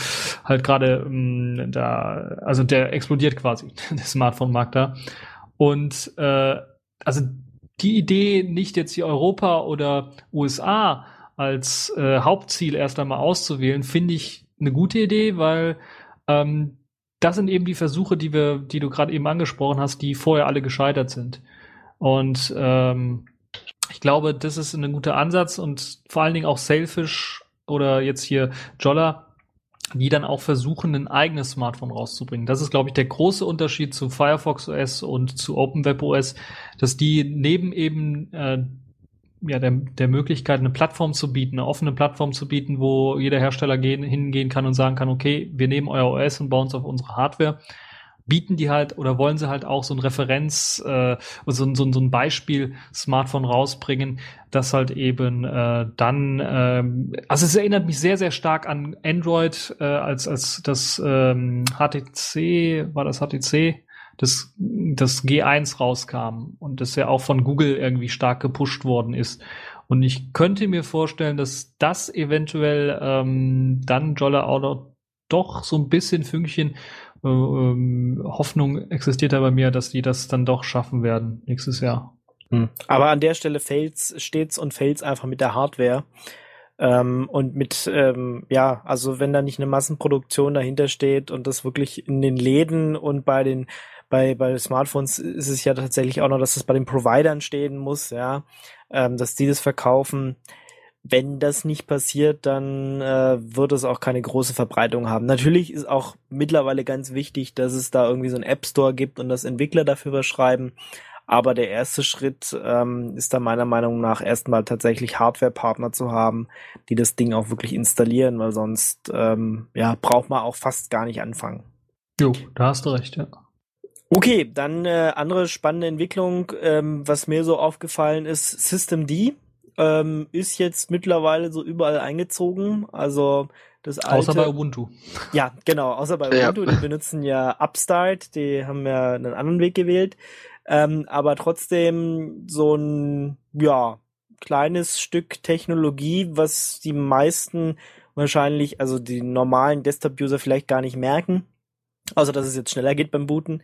halt gerade ähm, da, also der explodiert quasi, der Smartphone-Markt da. Und äh, also die Idee, nicht jetzt hier Europa oder USA als äh, Hauptziel erst einmal auszuwählen, finde ich eine gute Idee, weil ähm, das sind eben die Versuche, die wir, die du gerade eben angesprochen hast, die vorher alle gescheitert sind. Und ähm, ich glaube, das ist ein guter Ansatz und vor allen Dingen auch Sailfish oder jetzt hier Jolla die dann auch versuchen, ein eigenes Smartphone rauszubringen. Das ist, glaube ich, der große Unterschied zu Firefox OS und zu OpenWeb OS, dass die neben eben äh, ja, der, der Möglichkeit, eine Plattform zu bieten, eine offene Plattform zu bieten, wo jeder Hersteller gehen, hingehen kann und sagen kann, okay, wir nehmen euer OS und bauen es auf unsere Hardware bieten die halt oder wollen sie halt auch so ein Referenz, äh, so, so, so ein Beispiel-Smartphone rausbringen, das halt eben äh, dann, äh, also es erinnert mich sehr, sehr stark an Android, äh, als, als das ähm, HTC, war das HTC, das, das G1 rauskam und das ja auch von Google irgendwie stark gepusht worden ist. Und ich könnte mir vorstellen, dass das eventuell ähm, dann Jolla auch doch so ein bisschen Fünkchen äh, Hoffnung existiert da bei mir, dass die das dann doch schaffen werden nächstes Jahr. Hm. Aber an der Stelle fällt's, steht's und fällt's einfach mit der Hardware. Ähm, und mit, ähm, ja, also wenn da nicht eine Massenproduktion dahinter steht und das wirklich in den Läden und bei den, bei, bei Smartphones ist es ja tatsächlich auch noch, dass es bei den Providern stehen muss, ja, ähm, dass die das verkaufen wenn das nicht passiert, dann äh, wird es auch keine große Verbreitung haben. Natürlich ist auch mittlerweile ganz wichtig, dass es da irgendwie so einen App Store gibt und dass Entwickler dafür überschreiben. Aber der erste Schritt ähm, ist da meiner Meinung nach erstmal tatsächlich Hardware-Partner zu haben, die das Ding auch wirklich installieren, weil sonst ähm, ja, braucht man auch fast gar nicht anfangen. Jo, da hast du recht, ja. Okay, dann äh, andere spannende Entwicklung, ähm, was mir so aufgefallen ist, System D ähm, ist jetzt mittlerweile so überall eingezogen. Also das alte, Außer bei Ubuntu. Ja, genau, außer bei Ja. Ubuntu. Die benutzen ja Upstart, die haben ja einen anderen Weg gewählt. Ähm, aber trotzdem so ein, ja, kleines Stück Technologie, was die meisten wahrscheinlich, also die normalen Desktop-User vielleicht gar nicht merken. Außer dass es jetzt schneller geht beim Booten,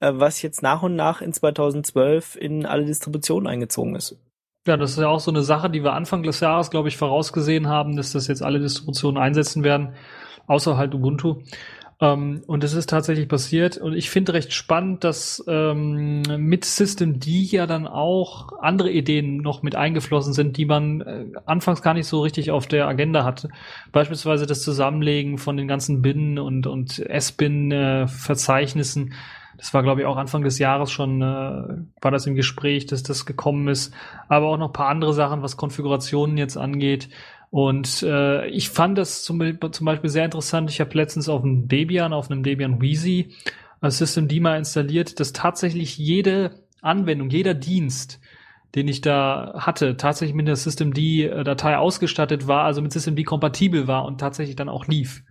äh, was jetzt nach und nach in 2012 in alle Distributionen eingezogen ist. Ja, das ist ja auch so eine Sache, die wir Anfang des Jahres, glaube ich, vorausgesehen haben, dass das jetzt alle Distributionen einsetzen werden, außer halt Ubuntu. Ähm, und es ist tatsächlich passiert. Und ich finde recht spannend, dass ähm, mit Systemd ja dann auch andere Ideen noch mit eingeflossen sind, die man äh, anfangs gar nicht so richtig auf der Agenda hatte. Beispielsweise das Zusammenlegen von den ganzen Bin- und, und S-Bin-Verzeichnissen. Das war, glaube ich, auch Anfang des Jahres schon, äh, war das im Gespräch, dass das gekommen ist. Aber auch noch ein paar andere Sachen, was Konfigurationen jetzt angeht. Und äh, ich fand das zum, zum Beispiel sehr interessant. Ich habe letztens auf einem Debian, auf einem Debian Wheezy, als Systemd mal installiert, dass tatsächlich jede Anwendung, jeder Dienst, den ich da hatte, tatsächlich mit der Systemd-Datei ausgestattet war, also mit Systemd kompatibel war und tatsächlich dann auch lief.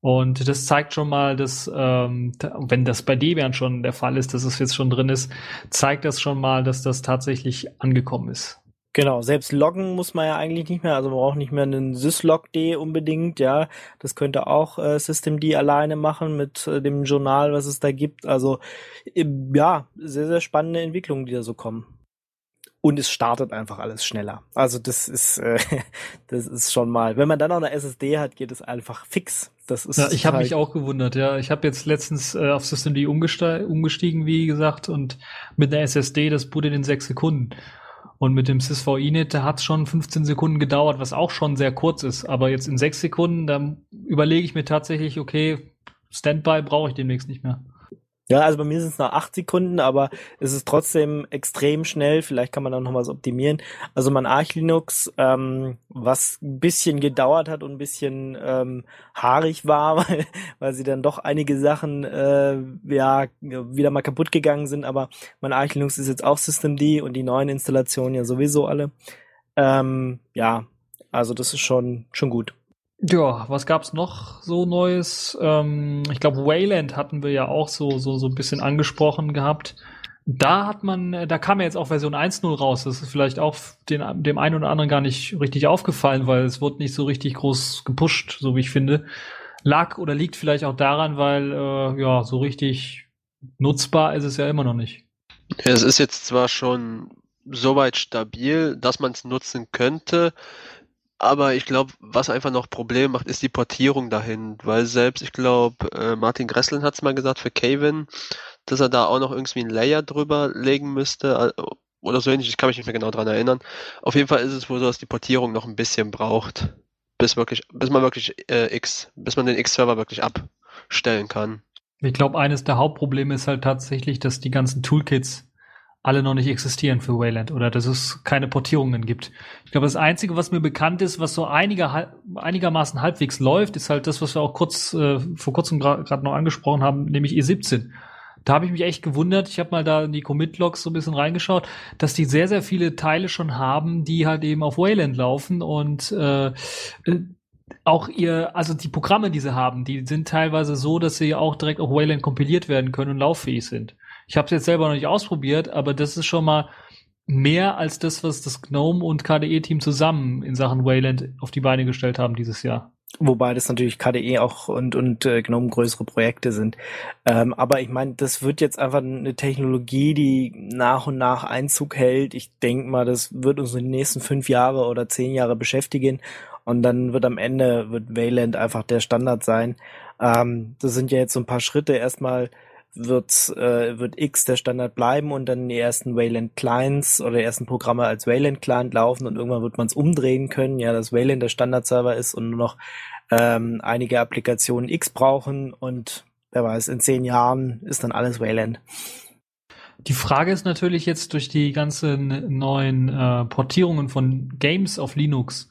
Und das zeigt schon mal, dass, ähm, wenn das bei Debian schon der Fall ist, dass es jetzt schon drin ist, zeigt das schon mal, dass das tatsächlich angekommen ist. Genau, selbst loggen muss man ja eigentlich nicht mehr, also man braucht nicht mehr einen syslog.d unbedingt, ja. Das könnte auch äh, Systemd alleine machen mit äh, dem Journal, was es da gibt. Also äh, ja, sehr, sehr spannende Entwicklungen, die da so kommen. Und es startet einfach alles schneller. Also das ist, äh, das ist schon mal. Wenn man dann auch eine SSD hat, geht es einfach fix. Das ist Ja, ich habe halt- mich auch gewundert, ja. Ich habe jetzt letztens äh, auf Systemd umgestiegen, wie gesagt, und mit einer SSD, das bootet in sechs Sekunden. Und mit dem SysViNet, da hat es schon 15 Sekunden gedauert, was auch schon sehr kurz ist. Aber jetzt in sechs Sekunden, da überlege ich mir tatsächlich, okay, Standby brauche ich demnächst nicht mehr. Ja, also bei mir sind es noch acht Sekunden, aber es ist trotzdem extrem schnell. Vielleicht kann man da noch was optimieren. Also mein Arch Linux, ähm, was ein bisschen gedauert hat und ein bisschen ähm, haarig war, weil, weil sie dann doch einige Sachen äh, ja wieder mal kaputt gegangen sind. Aber mein Arch Linux ist jetzt auch Systemd und die neuen Installationen ja sowieso alle. Ähm, ja, also das ist schon schon gut. Ja, was gab's noch so Neues? Ähm, ich glaube, Wayland hatten wir ja auch so, so, so ein bisschen angesprochen gehabt. Da hat man, äh, da kam ja jetzt auch Version 1.0 raus. Das ist vielleicht auch den, dem einen oder anderen gar nicht richtig aufgefallen, weil es wurde nicht so richtig groß gepusht, so wie ich finde. Lag oder liegt vielleicht auch daran, weil, äh, ja, so richtig nutzbar ist es ja immer noch nicht. Es ist jetzt zwar schon soweit stabil, dass man es nutzen könnte, aber ich glaube, was einfach noch Probleme macht, ist die Portierung dahin, weil selbst, ich glaube, äh, Martin Gresslin hat es mal gesagt für Kevin, dass er da auch noch irgendwie ein Layer drüber legen müsste äh, oder so ähnlich, ich kann mich nicht mehr genau dran erinnern. Auf jeden Fall ist es wohl so, dass die Portierung noch ein bisschen braucht, bis wirklich, bis man wirklich äh, X, bis man den X-Server wirklich abstellen kann. Ich glaube, eines der Hauptprobleme ist halt tatsächlich, dass die ganzen Toolkits alle noch nicht existieren für Wayland oder dass es keine Portierungen gibt. Ich glaube, das Einzige, was mir bekannt ist, was so einiger, einigermaßen halbwegs läuft, ist halt das, was wir auch kurz äh, vor kurzem gerade noch angesprochen haben, nämlich E17. Da habe ich mich echt gewundert. Ich habe mal da in die Commit-Logs so ein bisschen reingeschaut, dass die sehr, sehr viele Teile schon haben, die halt eben auf Wayland laufen und äh, äh, auch ihr, also die Programme, die sie haben, die sind teilweise so, dass sie auch direkt auf Wayland kompiliert werden können und lauffähig sind. Ich habe es jetzt selber noch nicht ausprobiert, aber das ist schon mal mehr als das, was das GNOME und KDE-Team zusammen in Sachen Wayland auf die Beine gestellt haben dieses Jahr. Wobei das natürlich KDE auch und, und äh, GNOME größere Projekte sind. Ähm, aber ich meine, das wird jetzt einfach eine Technologie, die nach und nach Einzug hält. Ich denke mal, das wird uns in den nächsten fünf Jahre oder zehn Jahre beschäftigen. Und dann wird am Ende wird Wayland einfach der Standard sein. Ähm, das sind ja jetzt so ein paar Schritte. Erstmal wird, äh, wird X der Standard bleiben und dann die ersten Wayland Clients oder die ersten Programme als Wayland Client laufen und irgendwann wird man es umdrehen können, ja, dass Wayland der Standard-Server ist und nur noch ähm, einige Applikationen X brauchen und wer weiß, in zehn Jahren ist dann alles Wayland. Die Frage ist natürlich jetzt durch die ganzen neuen äh, Portierungen von Games auf Linux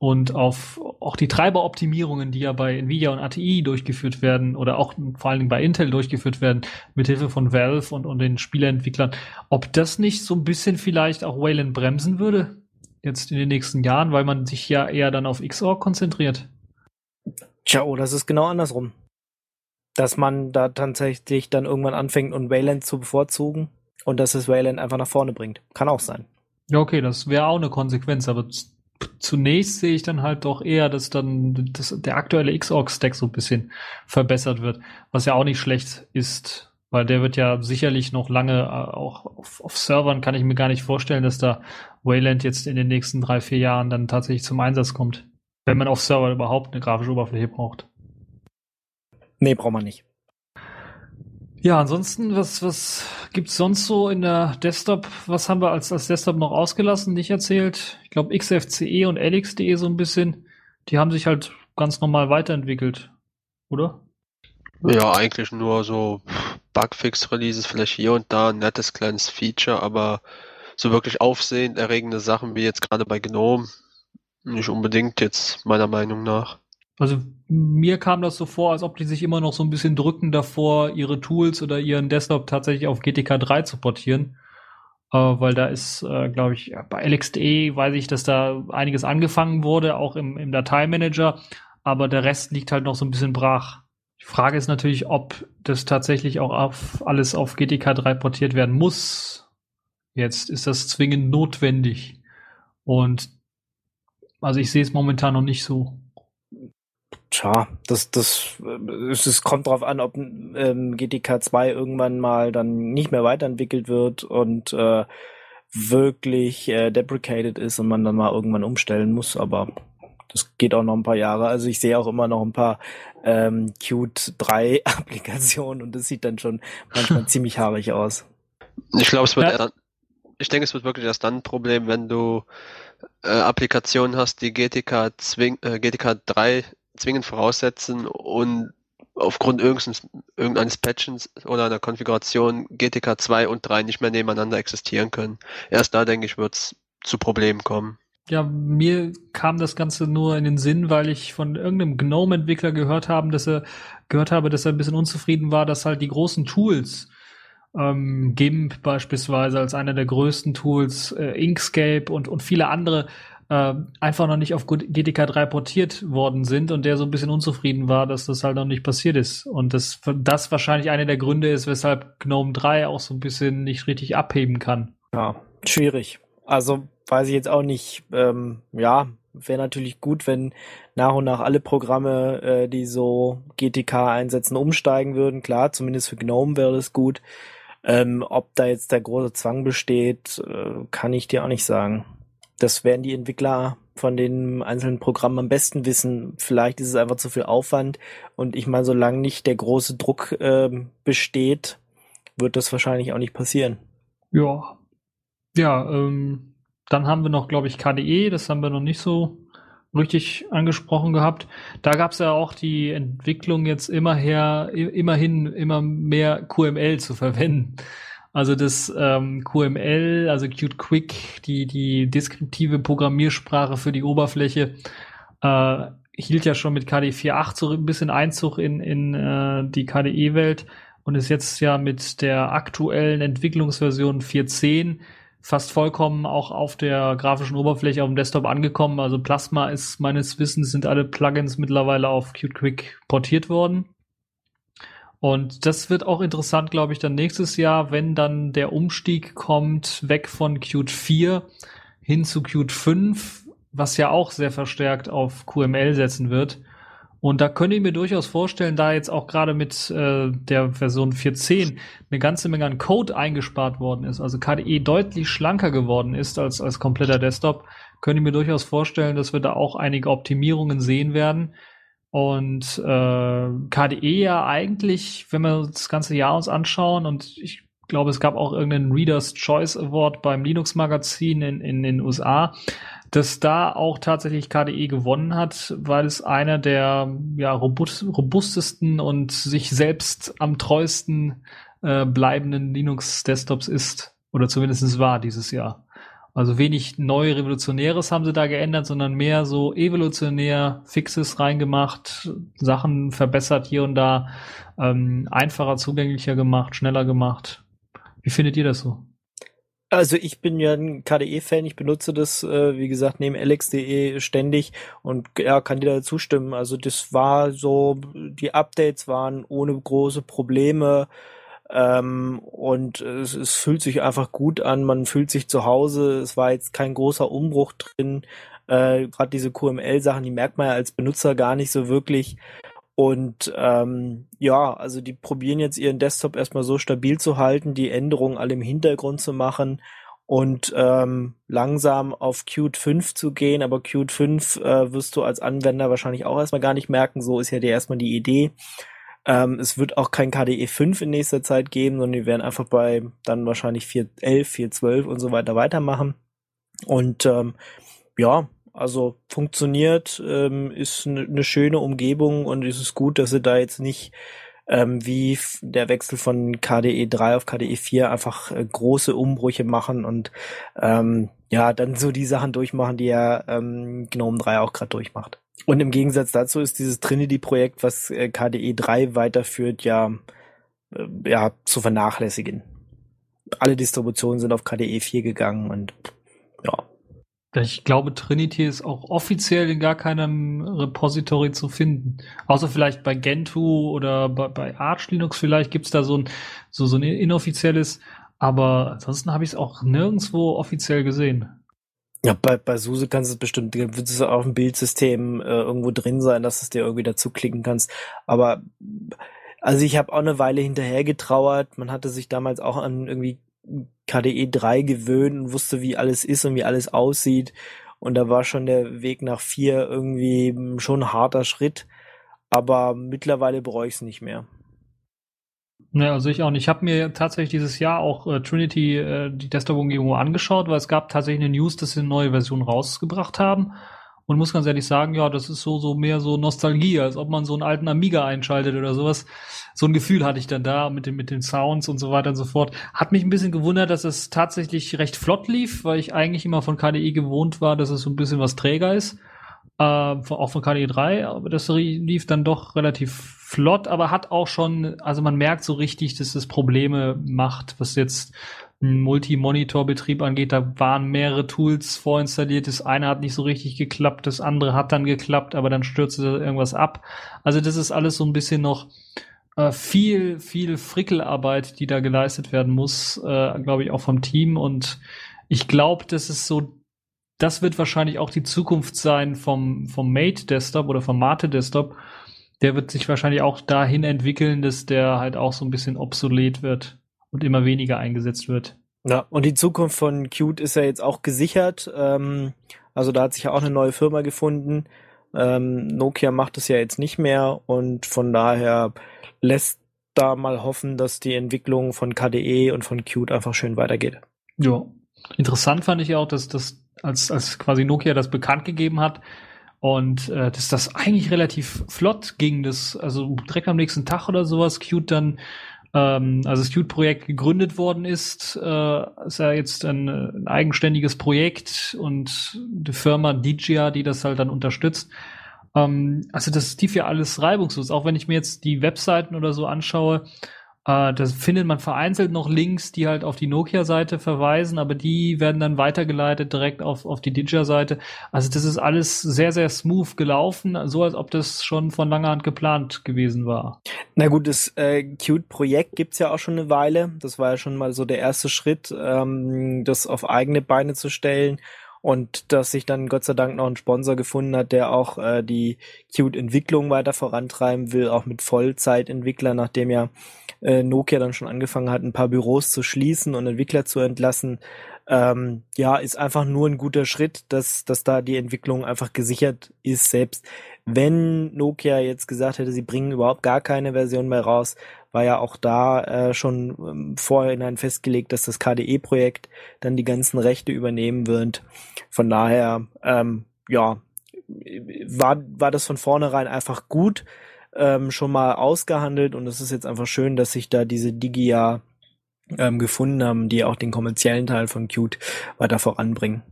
und auf auch die Treiberoptimierungen, die ja bei Nvidia und ATI durchgeführt werden oder auch vor allen Dingen bei Intel durchgeführt werden, mit Hilfe von Valve und, und den Spieleentwicklern, ob das nicht so ein bisschen vielleicht auch Wayland bremsen würde jetzt in den nächsten Jahren, weil man sich ja eher dann auf XOR konzentriert. Tja, oh, das ist genau andersrum. Dass man da tatsächlich dann irgendwann anfängt, und Wayland zu bevorzugen und dass es Wayland einfach nach vorne bringt. Kann auch sein. Ja, okay, das wäre auch eine Konsequenz, aber zunächst sehe ich dann halt doch eher, dass dann dass der aktuelle Xorg-Stack so ein bisschen verbessert wird, was ja auch nicht schlecht ist, weil der wird ja sicherlich noch lange äh, auch auf, auf Servern kann ich mir gar nicht vorstellen, dass da Wayland jetzt in den nächsten drei, vier Jahren dann tatsächlich zum Einsatz kommt, wenn man auf Server überhaupt eine grafische Oberfläche braucht. Nee, braucht man nicht. Ja, ansonsten, was, was gibt's sonst so in der Desktop? Was haben wir als, als Desktop noch ausgelassen, nicht erzählt? Ich glaube, XFCE und LX.de so ein bisschen. Die haben sich halt ganz normal weiterentwickelt, oder? Ja, eigentlich nur so Bugfix-Releases, vielleicht hier und da ein nettes kleines Feature, aber so wirklich aufsehend erregende Sachen wie jetzt gerade bei GNOME nicht unbedingt jetzt meiner Meinung nach. Also mir kam das so vor, als ob die sich immer noch so ein bisschen drücken davor, ihre Tools oder ihren Desktop tatsächlich auf GTK 3 zu portieren. Äh, weil da ist, äh, glaube ich, bei LXDE weiß ich, dass da einiges angefangen wurde, auch im, im Dateimanager, aber der Rest liegt halt noch so ein bisschen brach. Die Frage ist natürlich, ob das tatsächlich auch auf alles auf GTK 3 portiert werden muss. Jetzt ist das zwingend notwendig. Und also ich sehe es momentan noch nicht so. Tja, das, das, es, es kommt drauf an, ob ähm, GTK 2 irgendwann mal dann nicht mehr weiterentwickelt wird und äh, wirklich äh, deprecated ist und man dann mal irgendwann umstellen muss, aber das geht auch noch ein paar Jahre. Also ich sehe auch immer noch ein paar ähm, Qt 3 Applikationen und das sieht dann schon manchmal ziemlich haarig aus. Ich glaube, es wird ja. ich denke, es wird wirklich erst dann ein Problem, wenn du äh, Applikationen hast, die GTK, zwing, äh, GTK 3 zwingend voraussetzen und aufgrund irgendeines, Patchens oder einer Konfiguration GTK 2 und 3 nicht mehr nebeneinander existieren können. Erst da, denke ich, wird es zu Problemen kommen. Ja, mir kam das Ganze nur in den Sinn, weil ich von irgendeinem GNOME-Entwickler gehört habe, dass er gehört habe, dass er ein bisschen unzufrieden war, dass halt die großen Tools, ähm, GIMP beispielsweise als einer der größten Tools, äh, Inkscape und, und viele andere äh, einfach noch nicht auf GTK 3 portiert worden sind und der so ein bisschen unzufrieden war, dass das halt noch nicht passiert ist. Und das, das wahrscheinlich einer der Gründe ist, weshalb GNOME 3 auch so ein bisschen nicht richtig abheben kann. Ja, schwierig. Also weiß ich jetzt auch nicht, ähm, ja, wäre natürlich gut, wenn nach und nach alle Programme, äh, die so GTK einsetzen, umsteigen würden. Klar, zumindest für GNOME wäre das gut. Ähm, ob da jetzt der große Zwang besteht, äh, kann ich dir auch nicht sagen das werden die Entwickler von den einzelnen Programmen am besten wissen. Vielleicht ist es einfach zu viel Aufwand und ich meine, solange nicht der große Druck äh, besteht, wird das wahrscheinlich auch nicht passieren. Ja. Ja, ähm, dann haben wir noch, glaube ich, KDE, das haben wir noch nicht so richtig angesprochen gehabt. Da gab es ja auch die Entwicklung jetzt immer her, immerhin immer mehr QML zu verwenden. Also das ähm, QML, also Qt Quick, die, die deskriptive Programmiersprache für die Oberfläche, äh, hielt ja schon mit KDE 4.8 so ein bisschen Einzug in, in äh, die KDE-Welt und ist jetzt ja mit der aktuellen Entwicklungsversion 4.10 fast vollkommen auch auf der grafischen Oberfläche auf dem Desktop angekommen. Also Plasma ist meines Wissens sind alle Plugins mittlerweile auf Qt Quick portiert worden. Und das wird auch interessant, glaube ich, dann nächstes Jahr, wenn dann der Umstieg kommt, weg von Qt 4 hin zu Qt 5, was ja auch sehr verstärkt auf QML setzen wird. Und da könnte ich mir durchaus vorstellen, da jetzt auch gerade mit äh, der Version 4.10 eine ganze Menge an Code eingespart worden ist, also KDE deutlich schlanker geworden ist als, als kompletter Desktop, könnte ich mir durchaus vorstellen, dass wir da auch einige Optimierungen sehen werden, und äh, KDE ja eigentlich, wenn wir das ganze Jahr uns anschauen, und ich glaube, es gab auch irgendeinen Reader's Choice Award beim Linux-Magazin in, in den USA, dass da auch tatsächlich KDE gewonnen hat, weil es einer der ja, robust, robustesten und sich selbst am treuesten äh, bleibenden Linux-Desktops ist. Oder zumindest war dieses Jahr. Also wenig neu Revolutionäres haben sie da geändert, sondern mehr so evolutionär Fixes reingemacht, Sachen verbessert hier und da, ähm, einfacher, zugänglicher gemacht, schneller gemacht. Wie findet ihr das so? Also ich bin ja ein KDE-Fan, ich benutze das, äh, wie gesagt, neben alex.de ständig und ja, kann dir da zustimmen. Also das war so, die Updates waren ohne große Probleme ähm, und es, es fühlt sich einfach gut an, man fühlt sich zu Hause, es war jetzt kein großer Umbruch drin. Äh, Gerade diese QML-Sachen, die merkt man ja als Benutzer gar nicht so wirklich. Und ähm, ja, also die probieren jetzt ihren Desktop erstmal so stabil zu halten, die Änderungen alle im Hintergrund zu machen und ähm, langsam auf Qt 5 zu gehen. Aber Qt 5 äh, wirst du als Anwender wahrscheinlich auch erstmal gar nicht merken. So ist ja die, erstmal die Idee. Ähm, es wird auch kein KDE 5 in nächster Zeit geben, sondern die werden einfach bei dann wahrscheinlich 4.11, 4.12 und so weiter weitermachen. Und ähm, ja, also funktioniert, ähm, ist eine ne schöne Umgebung und es ist gut, dass sie da jetzt nicht ähm, wie der Wechsel von KDE 3 auf KDE 4 einfach äh, große Umbrüche machen und ähm, ja, dann so die Sachen durchmachen, die ja ähm, GNOME 3 auch gerade durchmacht. Und im Gegensatz dazu ist dieses Trinity-Projekt, was äh, KDE 3 weiterführt, ja, äh, ja zu vernachlässigen. Alle Distributionen sind auf KDE 4 gegangen und ja, ich glaube, Trinity ist auch offiziell in gar keinem Repository zu finden. Außer vielleicht bei Gentoo oder bei, bei Arch Linux vielleicht gibt's da so ein, so, so ein inoffizielles. Aber ansonsten habe ich es auch nirgendwo offiziell gesehen. Ja, bei, bei SUSE kannst du es bestimmt, wird es auf dem Bildsystem äh, irgendwo drin sein, dass du es dir irgendwie dazu klicken kannst. Aber also ich habe auch eine Weile hinterher getrauert. Man hatte sich damals auch an irgendwie KDE 3 gewöhnt und wusste, wie alles ist und wie alles aussieht. Und da war schon der Weg nach 4 irgendwie schon ein harter Schritt. Aber mittlerweile bereue ich es nicht mehr. Ja, also ich auch nicht. Ich habe mir tatsächlich dieses Jahr auch äh, Trinity, äh, die Desktop-Umgebung angeschaut, weil es gab tatsächlich eine News, dass sie eine neue Version rausgebracht haben und muss ganz ehrlich sagen, ja, das ist so, so mehr so Nostalgie, als ob man so einen alten Amiga einschaltet oder sowas. So ein Gefühl hatte ich dann da mit den, mit den Sounds und so weiter und so fort. Hat mich ein bisschen gewundert, dass es tatsächlich recht flott lief, weil ich eigentlich immer von KDE gewohnt war, dass es so ein bisschen was träger ist. Äh, auch von KDE 3, aber das lief dann doch relativ flott, aber hat auch schon, also man merkt so richtig, dass es Probleme macht, was jetzt Multi-Monitor-Betrieb angeht, da waren mehrere Tools vorinstalliert. Das eine hat nicht so richtig geklappt, das andere hat dann geklappt, aber dann stürzte irgendwas ab. Also das ist alles so ein bisschen noch äh, viel, viel Frickelarbeit, die da geleistet werden muss, äh, glaube ich, auch vom Team. Und ich glaube, das ist so, das wird wahrscheinlich auch die Zukunft sein vom, vom Mate Desktop oder vom Mate Desktop. Der wird sich wahrscheinlich auch dahin entwickeln, dass der halt auch so ein bisschen obsolet wird und immer weniger eingesetzt wird. Ja, und die Zukunft von Qt ist ja jetzt auch gesichert. Ähm, also da hat sich ja auch eine neue Firma gefunden. Ähm, Nokia macht es ja jetzt nicht mehr und von daher lässt da mal hoffen, dass die Entwicklung von KDE und von Qt einfach schön weitergeht. Ja, interessant fand ich auch, dass das als, als quasi Nokia das bekannt gegeben hat und äh, dass das eigentlich relativ flott ging, das also direkt am nächsten Tag oder sowas Qt dann ähm, also das Qt-Projekt gegründet worden ist, äh, ist ja jetzt ein, ein eigenständiges Projekt und die Firma Digia, die das halt dann unterstützt. Ähm, also das lief ja alles reibungslos. Auch wenn ich mir jetzt die Webseiten oder so anschaue, äh, da findet man vereinzelt noch Links, die halt auf die Nokia-Seite verweisen, aber die werden dann weitergeleitet direkt auf, auf die Digi-Seite. Also das ist alles sehr, sehr smooth gelaufen, so als ob das schon von langer Hand geplant gewesen war. Na gut, das äh, Qt-Projekt gibt's ja auch schon eine Weile. Das war ja schon mal so der erste Schritt, ähm, das auf eigene Beine zu stellen und dass sich dann Gott sei Dank noch ein Sponsor gefunden hat, der auch äh, die Qt-Entwicklung weiter vorantreiben will, auch mit Vollzeitentwicklern, nachdem ja äh, Nokia dann schon angefangen hat, ein paar Büros zu schließen und Entwickler zu entlassen. Ähm, ja, ist einfach nur ein guter Schritt, dass, dass da die Entwicklung einfach gesichert ist, selbst wenn Nokia jetzt gesagt hätte, sie bringen überhaupt gar keine Version mehr raus, war ja auch da äh, schon ähm, vorhinein festgelegt, dass das KDE-Projekt dann die ganzen Rechte übernehmen wird. Von daher, ähm, ja, war, war das von vornherein einfach gut. ähm, schon mal ausgehandelt und es ist jetzt einfach schön, dass sich da diese Digia ähm, gefunden haben, die auch den kommerziellen Teil von Qt weiter voranbringen.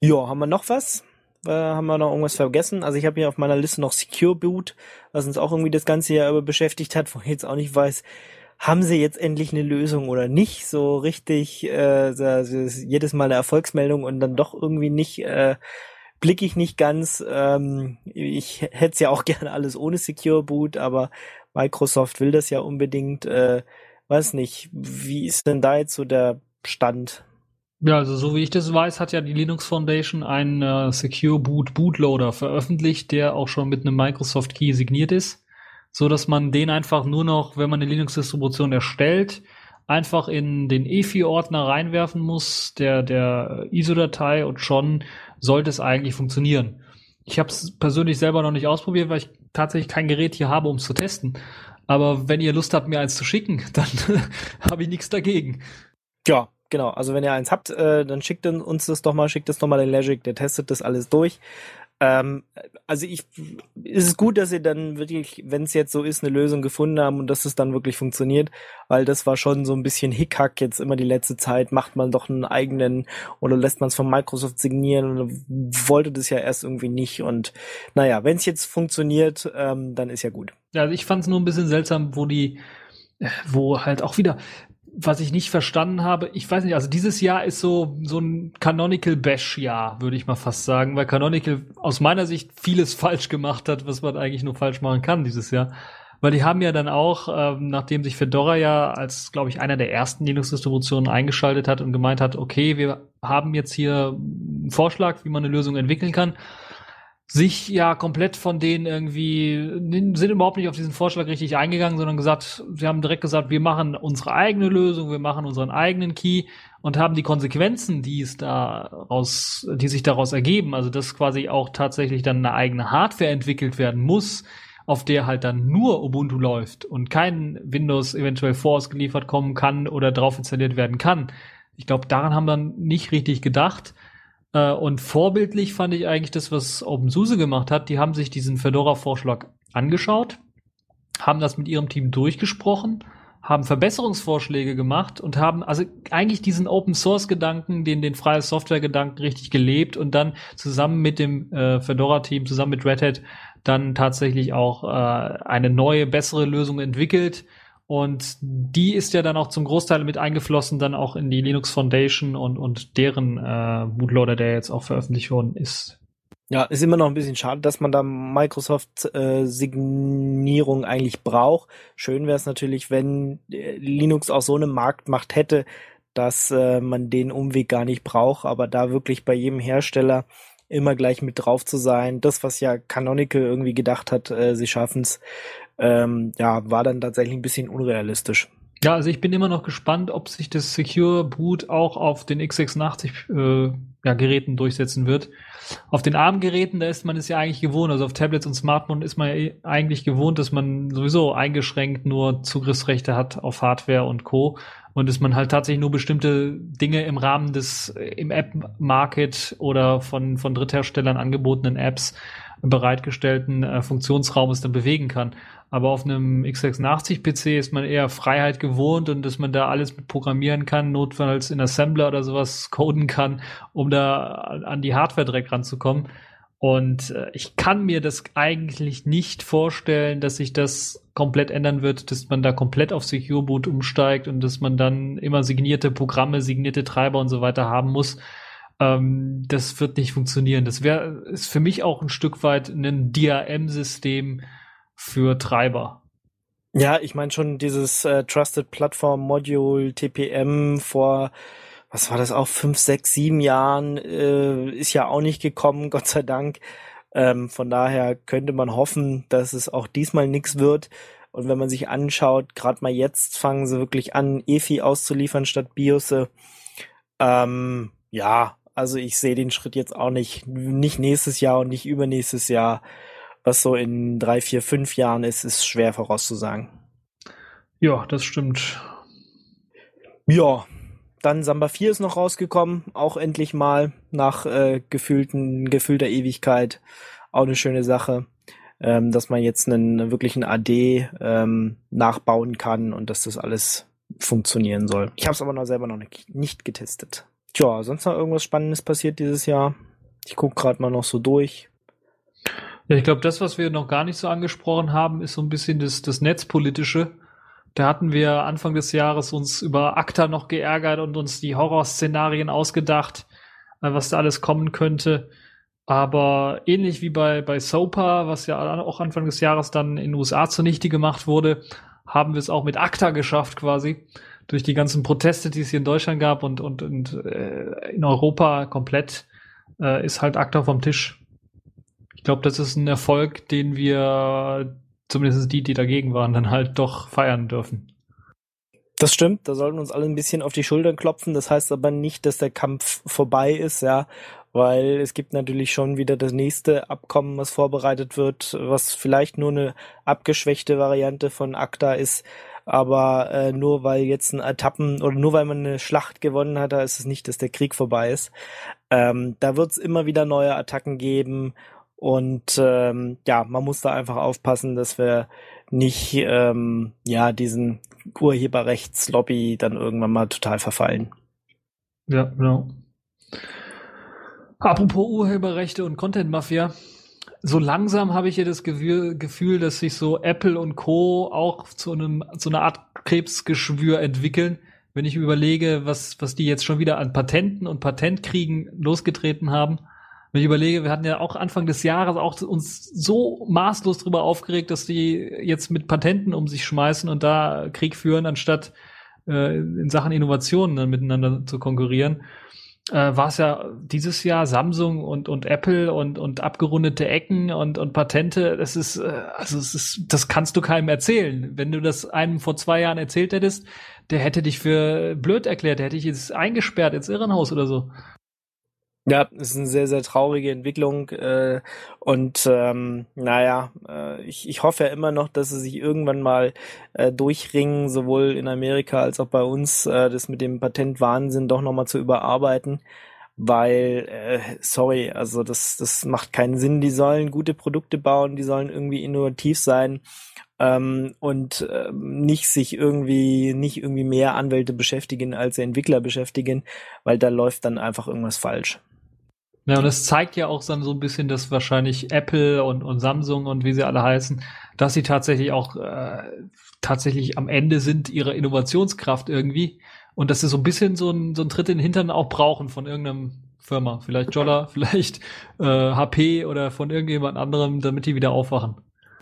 Ja, haben wir noch was? Äh, haben wir noch irgendwas vergessen? Also ich habe hier auf meiner Liste noch Secure Boot, was uns auch irgendwie das ganze Jahr über beschäftigt hat, wo ich jetzt auch nicht weiß, haben sie jetzt endlich eine Lösung oder nicht? So richtig äh, jedes Mal eine Erfolgsmeldung und dann doch irgendwie nicht, äh, blicke ich nicht ganz. Ähm, ich hätte es ja auch gerne alles ohne Secure Boot, aber Microsoft will das ja unbedingt. Äh, weiß nicht, wie ist denn da jetzt so der Stand? Ja, also so wie ich das weiß, hat ja die Linux Foundation einen äh, Secure Boot Bootloader veröffentlicht, der auch schon mit einem Microsoft Key signiert ist, so dass man den einfach nur noch, wenn man eine Linux Distribution erstellt, einfach in den EFI Ordner reinwerfen muss, der der ISO-Datei und schon sollte es eigentlich funktionieren. Ich habe es persönlich selber noch nicht ausprobiert, weil ich tatsächlich kein Gerät hier habe, um es zu testen. Aber wenn ihr Lust habt, mir eins zu schicken, dann habe ich nichts dagegen. Ja, genau. Also wenn ihr eins habt, äh, dann schickt uns das doch mal, schickt das doch mal den Logic, der testet das alles durch. Ähm, also ich, ist es gut, dass sie dann wirklich, wenn es jetzt so ist, eine Lösung gefunden haben und dass es dann wirklich funktioniert, weil das war schon so ein bisschen Hickhack jetzt immer die letzte Zeit, macht man doch einen eigenen oder lässt man es von Microsoft signieren und wollte das ja erst irgendwie nicht und naja, wenn es jetzt funktioniert, ähm, dann ist ja gut. Ja, also ich fand es nur ein bisschen seltsam, wo die, wo halt auch wieder, was ich nicht verstanden habe, ich weiß nicht, also dieses Jahr ist so, so ein Canonical Bash-Jahr, würde ich mal fast sagen, weil Canonical aus meiner Sicht vieles falsch gemacht hat, was man eigentlich nur falsch machen kann dieses Jahr. Weil die haben ja dann auch, ähm, nachdem sich Fedora ja als, glaube ich, einer der ersten Linux-Distributionen eingeschaltet hat und gemeint hat, okay, wir haben jetzt hier einen Vorschlag, wie man eine Lösung entwickeln kann, sich ja komplett von denen irgendwie, sind überhaupt nicht auf diesen Vorschlag richtig eingegangen, sondern gesagt, sie haben direkt gesagt, wir machen unsere eigene Lösung, wir machen unseren eigenen Key und haben die Konsequenzen, die es daraus, die sich daraus ergeben, also dass quasi auch tatsächlich dann eine eigene Hardware entwickelt werden muss, auf der halt dann nur Ubuntu läuft und kein Windows eventuell vorausgeliefert kommen kann oder drauf installiert werden kann. Ich glaube, daran haben wir nicht richtig gedacht äh, und vorbildlich fand ich eigentlich das, was OpenSUSE gemacht hat. Die haben sich diesen Fedora-Vorschlag angeschaut, haben das mit ihrem Team durchgesprochen, haben Verbesserungsvorschläge gemacht und haben also eigentlich diesen Open Source Gedanken, den den freie Software Gedanken richtig gelebt und dann zusammen mit dem äh, Fedora Team, zusammen mit Red Hat dann tatsächlich auch äh, eine neue, bessere Lösung entwickelt, und die ist ja dann auch zum Großteil mit eingeflossen, dann auch in die Linux Foundation und, und deren äh, Bootloader, der jetzt auch veröffentlicht worden ist. Ja, ist immer noch ein bisschen schade, dass man da Microsoft-Signierung äh, eigentlich braucht. Schön wäre es natürlich, wenn äh, Linux auch so eine Marktmacht hätte, dass äh, man den Umweg gar nicht braucht, aber da wirklich bei jedem Hersteller immer gleich mit drauf zu sein, das, was ja Canonical irgendwie gedacht hat, äh, sie schaffen's, ähm, ja, war dann tatsächlich ein bisschen unrealistisch. Ja, also ich bin immer noch gespannt, ob sich das Secure Boot auch auf den x86 äh, ja, Geräten durchsetzen wird. Auf den ARM-Geräten, da ist man es ja eigentlich gewohnt, also auf Tablets und Smartphones ist man ja eigentlich gewohnt, dass man sowieso eingeschränkt nur Zugriffsrechte hat auf Hardware und Co. Und dass man halt tatsächlich nur bestimmte Dinge im Rahmen des äh, im App-Market oder von, von Drittherstellern angebotenen Apps bereitgestellten äh, Funktionsraumes dann bewegen kann. Aber auf einem x86-PC ist man eher Freiheit gewohnt und dass man da alles mit programmieren kann, notfalls in Assembler oder sowas coden kann, um da an die Hardware direkt ranzukommen. Und äh, ich kann mir das eigentlich nicht vorstellen, dass sich das komplett ändern wird, dass man da komplett auf Secure Boot umsteigt und dass man dann immer signierte Programme, signierte Treiber und so weiter haben muss. Ähm, das wird nicht funktionieren. Das wäre ist für mich auch ein Stück weit ein DRM-System, für Treiber. Ja, ich meine schon dieses äh, Trusted Platform Module TPM vor was war das auch fünf, sechs, sieben Jahren äh, ist ja auch nicht gekommen, Gott sei Dank. Ähm, von daher könnte man hoffen, dass es auch diesmal nichts wird. Und wenn man sich anschaut, gerade mal jetzt fangen sie wirklich an, EFI auszuliefern statt BIOSe. Ähm, ja, also ich sehe den Schritt jetzt auch nicht, nicht nächstes Jahr und nicht übernächstes Jahr was so in drei, vier, fünf Jahren ist, ist schwer vorauszusagen. Ja, das stimmt. Ja, dann Samba 4 ist noch rausgekommen, auch endlich mal nach äh, gefühlten, gefühlter Ewigkeit. Auch eine schöne Sache. ähm, dass man jetzt einen wirklichen AD ähm, nachbauen kann und dass das alles funktionieren soll. Ich habe es aber noch selber noch nicht, nicht getestet. Tja, sonst noch irgendwas Spannendes passiert dieses Jahr? Ich gucke gerade mal noch so durch. Ja, ich glaube, das, was wir noch gar nicht so angesprochen haben, ist so ein bisschen das, das Netzpolitische. Da hatten wir Anfang des Jahres uns über ACTA noch geärgert und uns die Horrorszenarien ausgedacht, äh, was da alles kommen könnte. Aber ähnlich wie bei, bei SOPA, was ja auch Anfang des Jahres dann in den USA zunichte gemacht wurde, haben wir es auch mit ACTA geschafft quasi. Durch die ganzen Proteste, die es hier in Deutschland gab und, und, und äh, in Europa komplett, äh, ist halt ACTA vom Tisch. Ich glaube, das ist ein Erfolg, den wir, zumindest die, die dagegen waren, dann halt doch feiern dürfen. Das stimmt, da sollten uns alle ein bisschen auf die Schultern klopfen. Das heißt aber nicht, dass der Kampf vorbei ist, ja, weil es gibt natürlich schon wieder das nächste Abkommen, was vorbereitet wird, was vielleicht nur eine abgeschwächte Variante von ACTA ist. Aber äh, nur weil jetzt ein Etappen oder nur weil man eine Schlacht gewonnen hat, da ist es nicht, dass der Krieg vorbei ist. Ähm, da wird es immer wieder neue Attacken geben und ähm, ja, man muss da einfach aufpassen, dass wir nicht ähm, ja diesen Urheberrechtslobby dann irgendwann mal total verfallen. Ja, genau. Apropos Urheberrechte und Content Mafia. So langsam habe ich hier das Gefühl, dass sich so Apple und Co. auch zu einem, zu einer Art Krebsgeschwür entwickeln. Wenn ich überlege, was, was die jetzt schon wieder an Patenten und Patentkriegen losgetreten haben. Wenn ich überlege, wir hatten ja auch Anfang des Jahres auch uns so maßlos darüber aufgeregt, dass die jetzt mit Patenten um sich schmeißen und da Krieg führen, anstatt äh, in Sachen Innovationen dann miteinander zu konkurrieren äh, war es ja dieses Jahr Samsung und, und Apple und, und abgerundete Ecken und, und Patente. Das ist, äh, also es ist, das kannst du keinem erzählen. Wenn du das einem vor zwei Jahren erzählt hättest, der hätte dich für blöd erklärt, der hätte dich jetzt eingesperrt ins Irrenhaus oder so. Ja, ist eine sehr, sehr traurige Entwicklung äh, und ähm, naja, äh, ich, ich hoffe ja immer noch, dass sie sich irgendwann mal äh, durchringen, sowohl in Amerika als auch bei uns, äh, das mit dem Patentwahnsinn doch nochmal zu überarbeiten, weil, äh, sorry, also das, das macht keinen Sinn. Die sollen gute Produkte bauen, die sollen irgendwie innovativ sein ähm, und äh, nicht sich irgendwie, nicht irgendwie mehr Anwälte beschäftigen, als Entwickler beschäftigen, weil da läuft dann einfach irgendwas falsch. Ja, und es zeigt ja auch dann so ein bisschen, dass wahrscheinlich Apple und, und Samsung und wie sie alle heißen, dass sie tatsächlich auch äh, tatsächlich am Ende sind ihrer Innovationskraft irgendwie und dass sie so ein bisschen so ein, so ein Tritt in den Hintern auch brauchen von irgendeinem Firma, vielleicht Jolla, vielleicht äh, HP oder von irgendjemand anderem, damit die wieder aufwachen.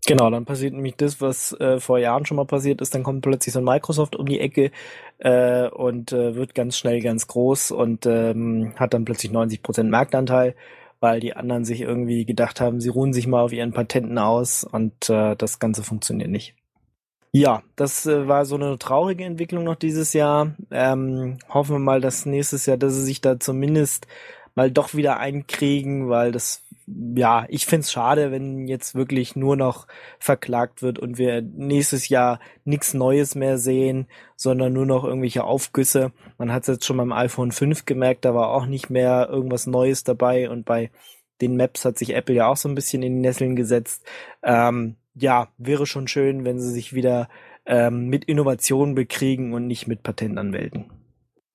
Genau, dann passiert nämlich das, was äh, vor Jahren schon mal passiert ist. Dann kommt plötzlich so ein Microsoft um die Ecke äh, und äh, wird ganz schnell ganz groß und ähm, hat dann plötzlich 90 Prozent Marktanteil, weil die anderen sich irgendwie gedacht haben, sie ruhen sich mal auf ihren Patenten aus und äh, das Ganze funktioniert nicht. Ja, das äh, war so eine traurige Entwicklung noch dieses Jahr. Ähm, hoffen wir mal, dass nächstes Jahr, dass sie sich da zumindest mal doch wieder einkriegen, weil das ja, ich find's schade, wenn jetzt wirklich nur noch verklagt wird und wir nächstes Jahr nichts Neues mehr sehen, sondern nur noch irgendwelche Aufgüsse. Man hat es jetzt schon beim iPhone 5 gemerkt, da war auch nicht mehr irgendwas Neues dabei und bei den Maps hat sich Apple ja auch so ein bisschen in die Nesseln gesetzt. Ähm, ja, wäre schon schön, wenn sie sich wieder ähm, mit Innovationen bekriegen und nicht mit Patentanwälten.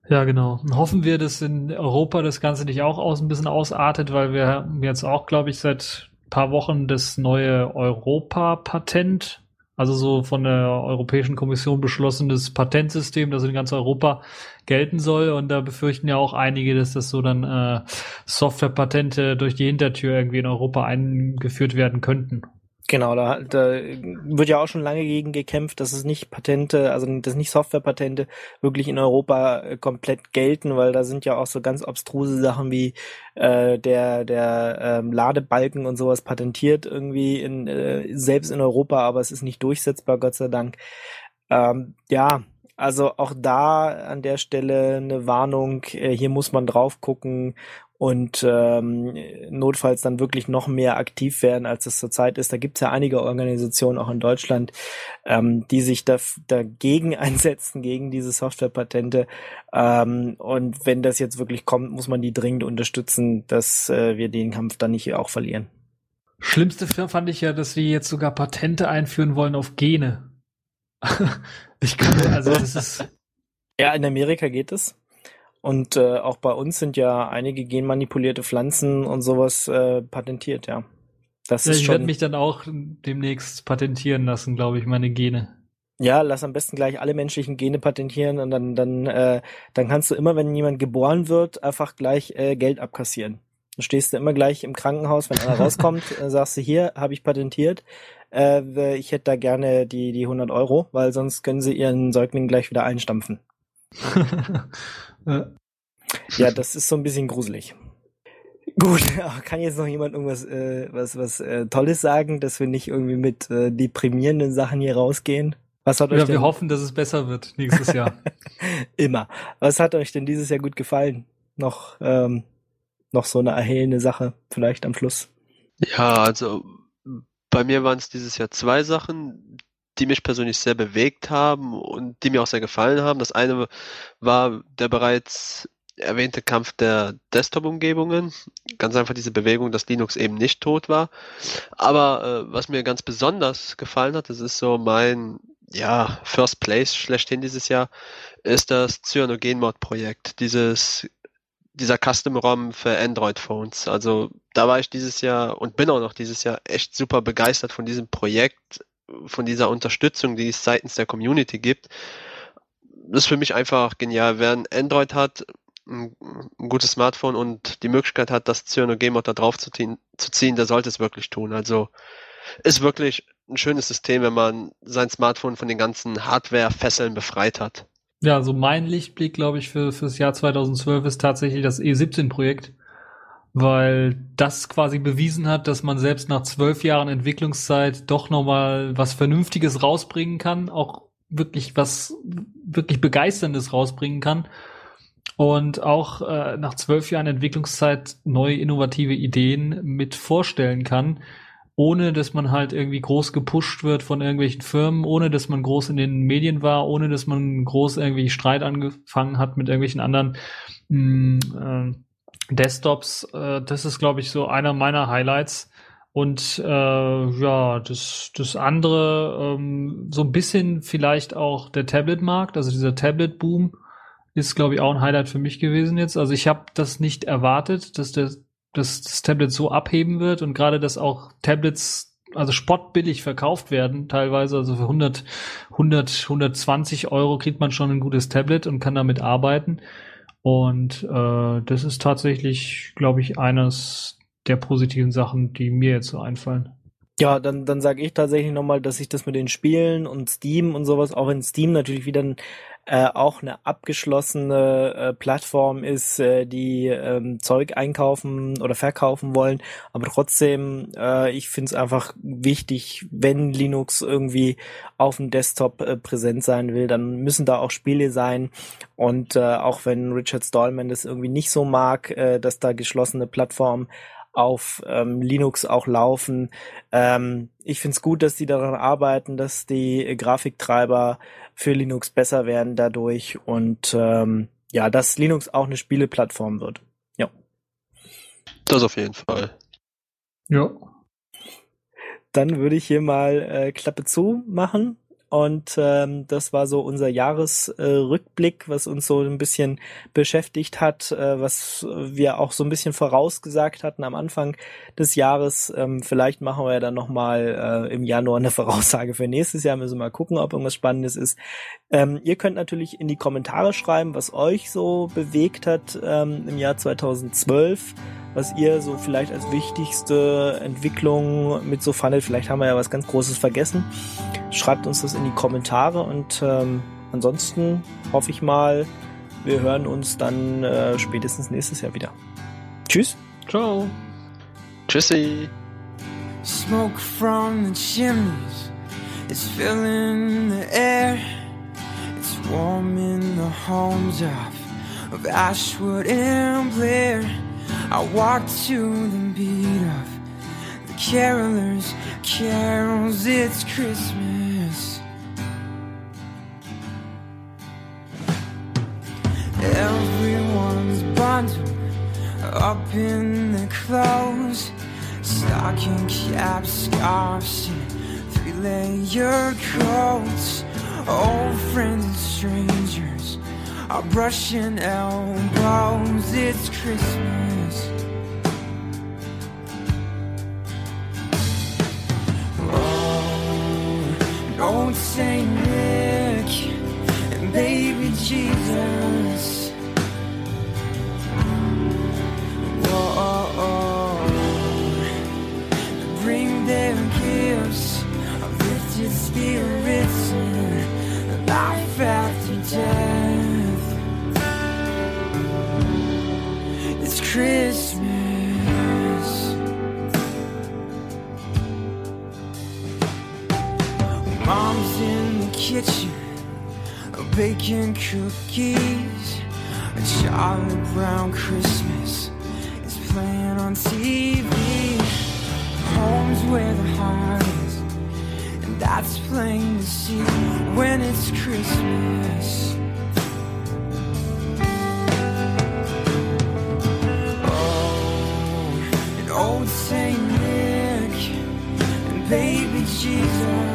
Ja, genau. Hoffen wir, dass in Europa das Ganze nicht auch aus ein bisschen ausartet, weil wir haben jetzt auch, glaube ich, seit paar Wochen das neue Europa-Patent, also so von der Europäischen Kommission beschlossenes Patentsystem, das in ganz Europa gelten soll. Und da befürchten ja auch einige, dass das so dann äh, Softwarepatente durch die Hintertür irgendwie in Europa eingeführt werden könnten. Genau, da, da wird ja auch schon lange gegen gekämpft, dass es nicht Patente, also dass nicht Softwarepatente wirklich in Europa äh, komplett gelten, weil da sind ja auch so ganz abstruse Sachen wie äh, der der ähm, Ladebalken und sowas patentiert irgendwie in äh, selbst in Europa, aber es ist nicht durchsetzbar, Gott sei Dank. Ähm, ja, also auch da an der Stelle eine Warnung, äh, hier muss man drauf gucken und ähm, notfalls dann wirklich noch mehr aktiv werden, als es zurzeit ist. Da gibt es ja einige Organisationen auch in Deutschland, ähm, die sich da, dagegen einsetzen, gegen diese Softwarepatente. Ähm, und wenn das jetzt wirklich kommt, muss man die dringend unterstützen, dass äh, wir den Kampf dann nicht auch verlieren. Schlimmste fand ich ja, dass sie jetzt sogar Patente einführen wollen auf Gene. ich kann, also das ist. Ja, in Amerika geht es. Und äh, auch bei uns sind ja einige genmanipulierte Pflanzen und sowas äh, patentiert, ja. Das ja, ist ich werde mich dann auch demnächst patentieren lassen, glaube ich, meine Gene. Ja, lass am besten gleich alle menschlichen Gene patentieren und dann, dann, äh, dann kannst du immer, wenn jemand geboren wird, einfach gleich äh, Geld abkassieren. Dann stehst du immer gleich im Krankenhaus, wenn einer rauskommt, äh, sagst du, hier, habe ich patentiert, äh, ich hätte da gerne die, die 100 Euro, weil sonst können sie ihren Säugling gleich wieder einstampfen. ja, das ist so ein bisschen gruselig. Gut, kann jetzt noch jemand irgendwas äh, was was äh, Tolles sagen, dass wir nicht irgendwie mit äh, deprimierenden Sachen hier rausgehen? Was hat ja, euch denn... wir hoffen, dass es besser wird nächstes Jahr. Immer. Was hat euch denn dieses Jahr gut gefallen? Noch ähm, noch so eine erhellende Sache vielleicht am Schluss. Ja, also bei mir waren es dieses Jahr zwei Sachen, die mich persönlich sehr bewegt haben und die mir auch sehr gefallen haben. Das eine war der bereits erwähnte Kampf der Desktop-Umgebungen. Ganz einfach diese Bewegung, dass Linux eben nicht tot war. Aber äh, was mir ganz besonders gefallen hat, das ist so mein ja, First Place schlechthin dieses Jahr, ist das Cyanogen-Mod-Projekt. Dieses dieser Custom-ROM für Android-Phones. Also da war ich dieses Jahr und bin auch noch dieses Jahr echt super begeistert von diesem Projekt, von dieser Unterstützung, die es seitens der Community gibt. Das ist für mich einfach genial. Wer ein Android hat, ein, gutes Smartphone und die Möglichkeit hat, das Cyanogen-Mod da drauf zu ziehen, zu ziehen, der sollte es wirklich tun. Also ist wirklich ein schönes System, wenn man sein Smartphone von den ganzen Hardware-Fesseln befreit hat. Ja, so mein Lichtblick, glaube ich, für fürs Jahr 2012 ist tatsächlich das E17-Projekt, weil das quasi bewiesen hat, dass man selbst nach zwölf Jahren Entwicklungszeit doch nochmal was Vernünftiges rausbringen kann, auch wirklich was wirklich Begeisterndes rausbringen kann und auch äh, nach zwölf Jahren Entwicklungszeit neue innovative Ideen mit vorstellen kann ohne dass man halt irgendwie groß gepusht wird von irgendwelchen Firmen, ohne dass man groß in den Medien war, ohne dass man groß irgendwie Streit angefangen hat mit irgendwelchen anderen mh, mm, äh, Desktops. Äh, das ist, glaube ich, so einer meiner Highlights. Und äh, ja, das, das andere, ähm, so ein bisschen vielleicht auch der Tablet-Markt, also dieser Tablet-Boom ist, glaube ich, auch ein Highlight für mich gewesen jetzt. Also ich habe das nicht erwartet, dass der dass das Tablet so abheben wird und gerade, dass auch Tablets also spottbillig verkauft werden, teilweise, also für 100, 100, 120 Euro kriegt man schon ein gutes Tablet und kann damit arbeiten. Und äh, das ist tatsächlich, glaube ich, eines der positiven Sachen, die mir jetzt so einfallen. Ja, dann, dann sage ich tatsächlich nochmal, dass ich das mit den Spielen und Steam und sowas, auch in Steam natürlich wieder ein äh, auch eine abgeschlossene äh, Plattform ist, äh, die ähm, Zeug einkaufen oder verkaufen wollen. Aber trotzdem, äh, ich finde es einfach wichtig, wenn Linux irgendwie auf dem Desktop äh, präsent sein will, dann müssen da auch Spiele sein. Und äh, auch wenn Richard Stallman das irgendwie nicht so mag, äh, dass da geschlossene Plattformen auf ähm, Linux auch laufen. Ähm, ich finde es gut, dass die daran arbeiten, dass die äh, Grafiktreiber für Linux besser werden dadurch und ähm, ja, dass Linux auch eine Spieleplattform wird. Ja. Das auf jeden Fall. Ja. Dann würde ich hier mal äh, Klappe zu machen und ähm, das war so unser Jahresrückblick, äh, was uns so ein bisschen beschäftigt hat, äh, was wir auch so ein bisschen vorausgesagt hatten am Anfang des Jahres. Ähm, vielleicht machen wir ja dann nochmal äh, im Januar eine Voraussage für nächstes Jahr. Müssen wir mal gucken, ob irgendwas Spannendes ist. Ähm, ihr könnt natürlich in die Kommentare schreiben, was euch so bewegt hat ähm, im Jahr 2012 was ihr so vielleicht als wichtigste Entwicklung mit so fandet. Vielleicht haben wir ja was ganz Großes vergessen. Schreibt uns das in die Kommentare und ähm, ansonsten hoffe ich mal, wir hören uns dann äh, spätestens nächstes Jahr wieder. Tschüss. Ciao. Tschüssi. Smoke from the chimneys, it's filling the air. It's warm in the homes of, of Ashwood and Blair. I walk to the beat of the carolers' carols. It's Christmas. Everyone's bundled up in their clothes, stocking caps, scarves, and three layer coats. Old friends and strangers are brushing elbows. It's Christmas. Oh, old Saint Nick and baby Jesus. Whoa, bring their gifts of lifted spirits and life after death. Christmas. Mom's in the kitchen, baking cookies. A Charlie Brown Christmas is playing on TV. Home's where the heart is, and that's plain to see when it's Christmas. Jesus.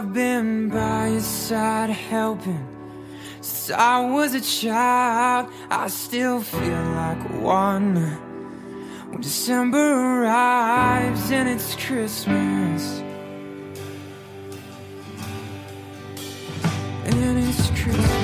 I've been by your side helping since I was a child. I still feel like one when December arrives and it's Christmas. And it's Christmas.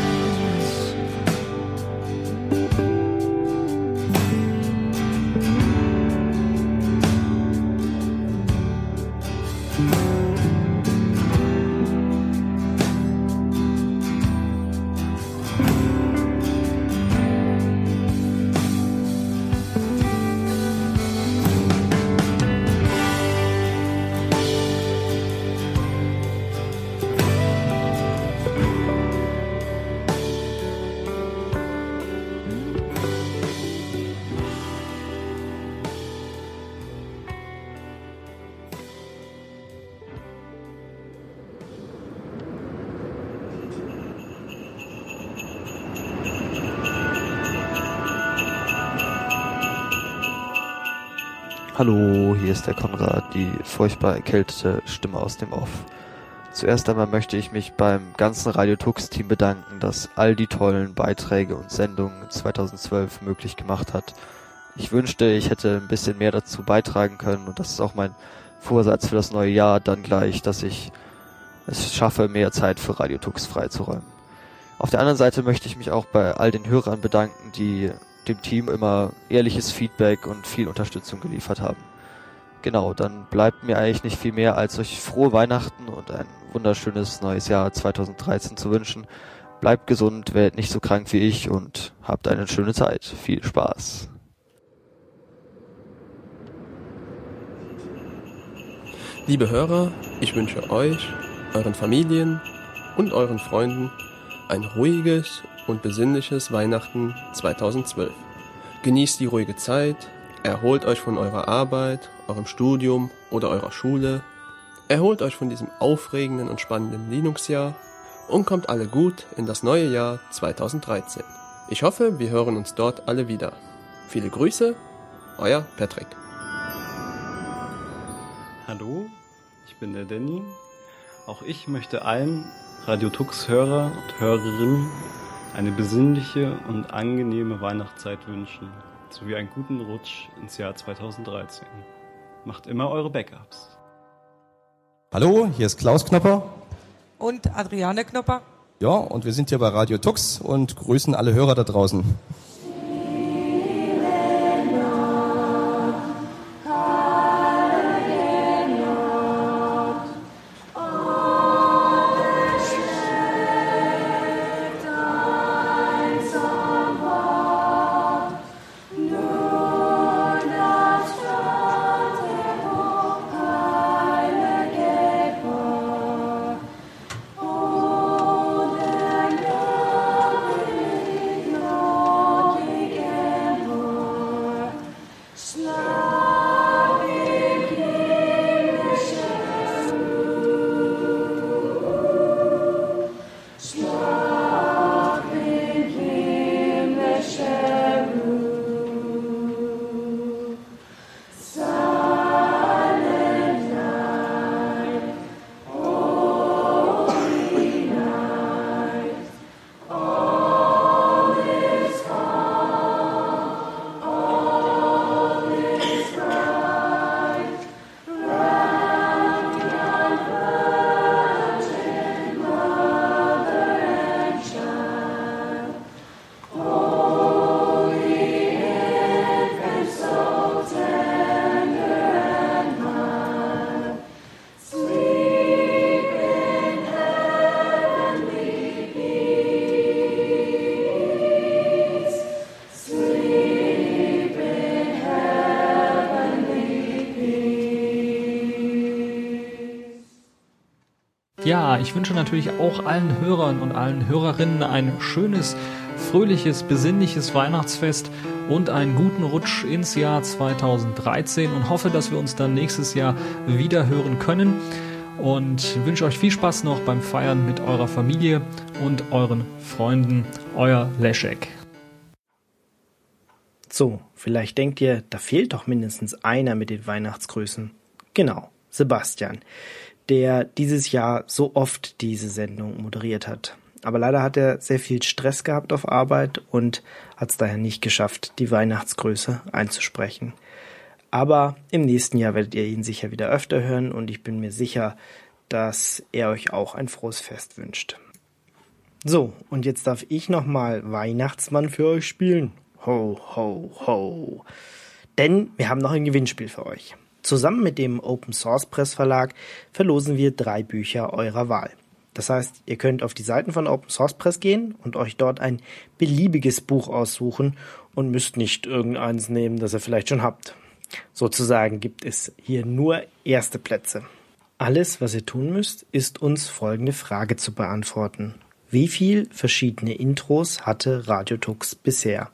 Hallo, hier ist der Konrad, die furchtbar erkältete Stimme aus dem Off. Zuerst einmal möchte ich mich beim ganzen Radio Tux Team bedanken, das all die tollen Beiträge und Sendungen 2012 möglich gemacht hat. Ich wünschte, ich hätte ein bisschen mehr dazu beitragen können und das ist auch mein Vorsatz für das neue Jahr dann gleich, dass ich es schaffe, mehr Zeit für Radio Tux freizuräumen. Auf der anderen Seite möchte ich mich auch bei all den Hörern bedanken, die dem Team immer ehrliches Feedback und viel Unterstützung geliefert haben. Genau, dann bleibt mir eigentlich nicht viel mehr, als euch frohe Weihnachten und ein wunderschönes neues Jahr 2013 zu wünschen. Bleibt gesund, werdet nicht so krank wie ich und habt eine schöne Zeit. Viel Spaß. Liebe Hörer, ich wünsche euch, euren Familien und euren Freunden ein ruhiges und besinnliches Weihnachten 2012. Genießt die ruhige Zeit, erholt euch von eurer Arbeit, eurem Studium oder eurer Schule, erholt euch von diesem aufregenden und spannenden Linux-Jahr und kommt alle gut in das neue Jahr 2013. Ich hoffe, wir hören uns dort alle wieder. Viele Grüße, euer Patrick. Hallo, ich bin der Danny. Auch ich möchte allen Radio Tux Hörer und Hörerinnen eine besinnliche und angenehme Weihnachtszeit wünschen, sowie einen guten Rutsch ins Jahr 2013. Macht immer eure Backups. Hallo, hier ist Klaus Knopper. Und Adriane Knopper. Ja, und wir sind hier bei Radio Tux und grüßen alle Hörer da draußen. Ja, ich wünsche natürlich auch allen Hörern und allen Hörerinnen ein schönes, fröhliches, besinnliches Weihnachtsfest und einen guten Rutsch ins Jahr 2013 und hoffe, dass wir uns dann nächstes Jahr wieder hören können und wünsche euch viel Spaß noch beim Feiern mit eurer Familie und euren Freunden. Euer Leszek. So, vielleicht denkt ihr, da fehlt doch mindestens einer mit den Weihnachtsgrüßen. Genau, Sebastian, der dieses Jahr so oft diese Sendung moderiert hat. Aber leider hat er sehr viel Stress gehabt auf Arbeit und hat es daher nicht geschafft, die Weihnachtsgrüße einzusprechen. Aber im nächsten Jahr werdet ihr ihn sicher wieder öfter hören und ich bin mir sicher, dass er euch auch ein frohes Fest wünscht. So, und jetzt darf ich nochmal Weihnachtsmann für euch spielen. Ho, ho, ho. Denn wir haben noch ein Gewinnspiel für euch. Zusammen mit dem Open Source Press Verlag verlosen wir drei Bücher eurer Wahl. Das heißt, ihr könnt auf die Seiten von Open Source Press gehen und euch dort ein beliebiges Buch aussuchen und müsst nicht irgendeins nehmen, das ihr vielleicht schon habt. Sozusagen gibt es hier nur erste Plätze. Alles, was ihr tun müsst, ist uns folgende Frage zu beantworten. Wie viel verschiedene Intros hatte Radiotux bisher?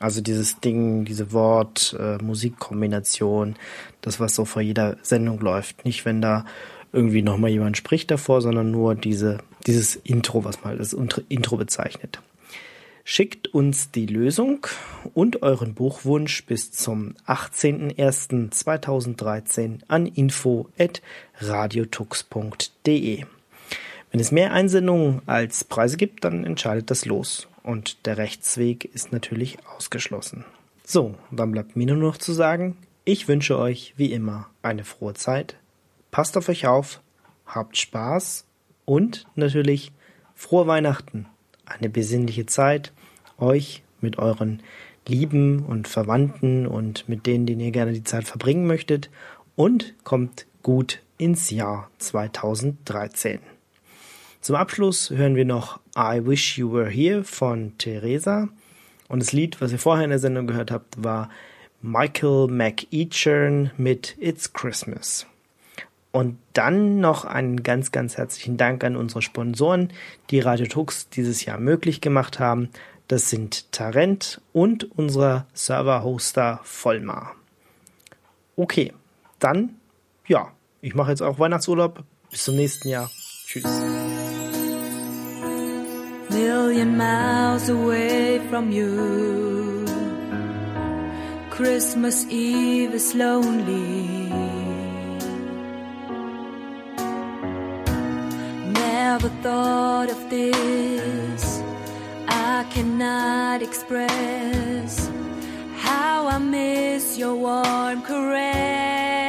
Also dieses Ding, diese Wort-Musikkombination, äh, das was so vor jeder Sendung läuft. Nicht, wenn da irgendwie nochmal jemand spricht davor, sondern nur diese, dieses Intro, was mal das Intro bezeichnet. Schickt uns die Lösung und euren Buchwunsch bis zum 18.01.2013 an info@radiotux.de. Wenn es mehr Einsendungen als Preise gibt, dann entscheidet das Los und der Rechtsweg ist natürlich ausgeschlossen. So, dann bleibt mir nur noch zu sagen, ich wünsche euch wie immer eine frohe Zeit, passt auf euch auf, habt Spaß und natürlich frohe Weihnachten, eine besinnliche Zeit euch, mit euren Lieben und Verwandten und mit denen, denen ihr gerne die Zeit verbringen möchtet und kommt gut ins Jahr 2013. Zum Abschluss hören wir noch I Wish You Were Here von Theresa und das Lied, was ihr vorher in der Sendung gehört habt, war Michael McEachern mit It's Christmas. Und dann noch einen ganz, ganz herzlichen Dank an unsere Sponsoren, die Radio Tux dieses Jahr möglich gemacht haben. Das sind Tarent und unser Server-Hoster Vollmar. Okay, dann, ja, ich mache jetzt auch Weihnachtsurlaub. Bis zum nächsten Jahr. Tschüss. Million miles away from you. Christmas Eve is lonely. Never thought of this. I cannot express how I miss your warm caress.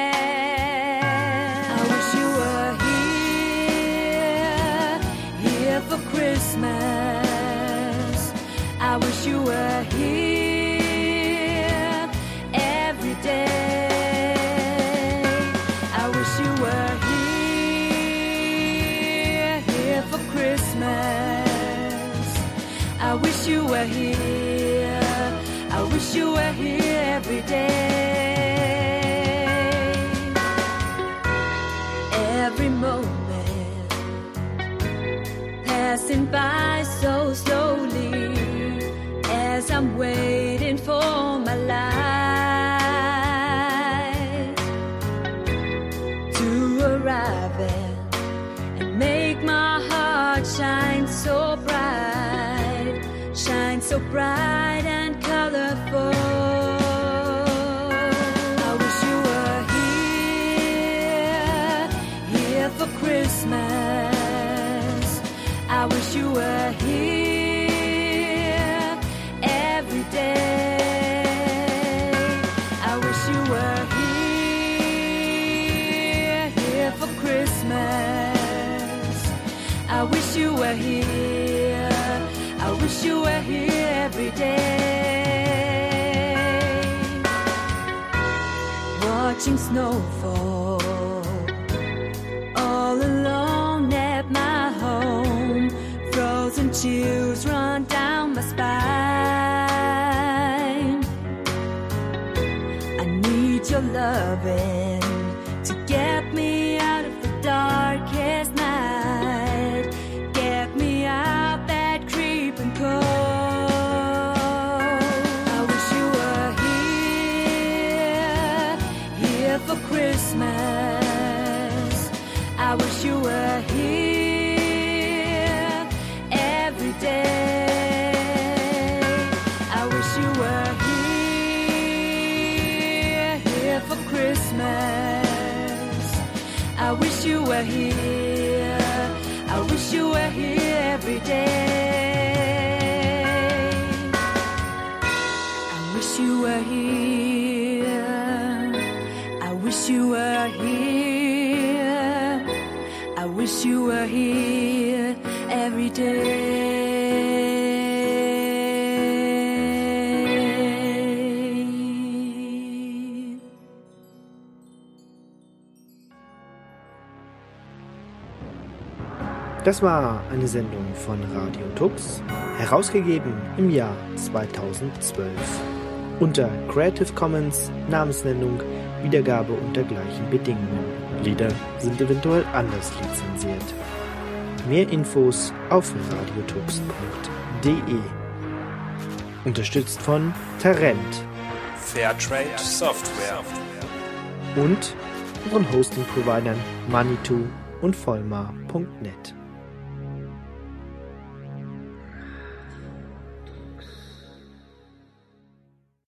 Were here. I wish you were here every day. Every moment passing by bright and colorful. I wish you were here, here for Christmas. I wish you were here every day. I wish you were here, here for Christmas. I wish you were here. I wish you were here Watching snow fall all alone at my home. Frozen chills run down my spine. I need your loving Das war eine Sendung von Radio Tux, herausgegeben im Jahr 2012. Unter Creative Commons, Namensnennung, Wiedergabe unter gleichen Bedingungen. Lieder sind eventuell anders lizenziert. Mehr Infos auf radiotux.de. Unterstützt von Tarent Fairtrade Software. und unseren Hosting-Providern Manitou und Vollmar.net.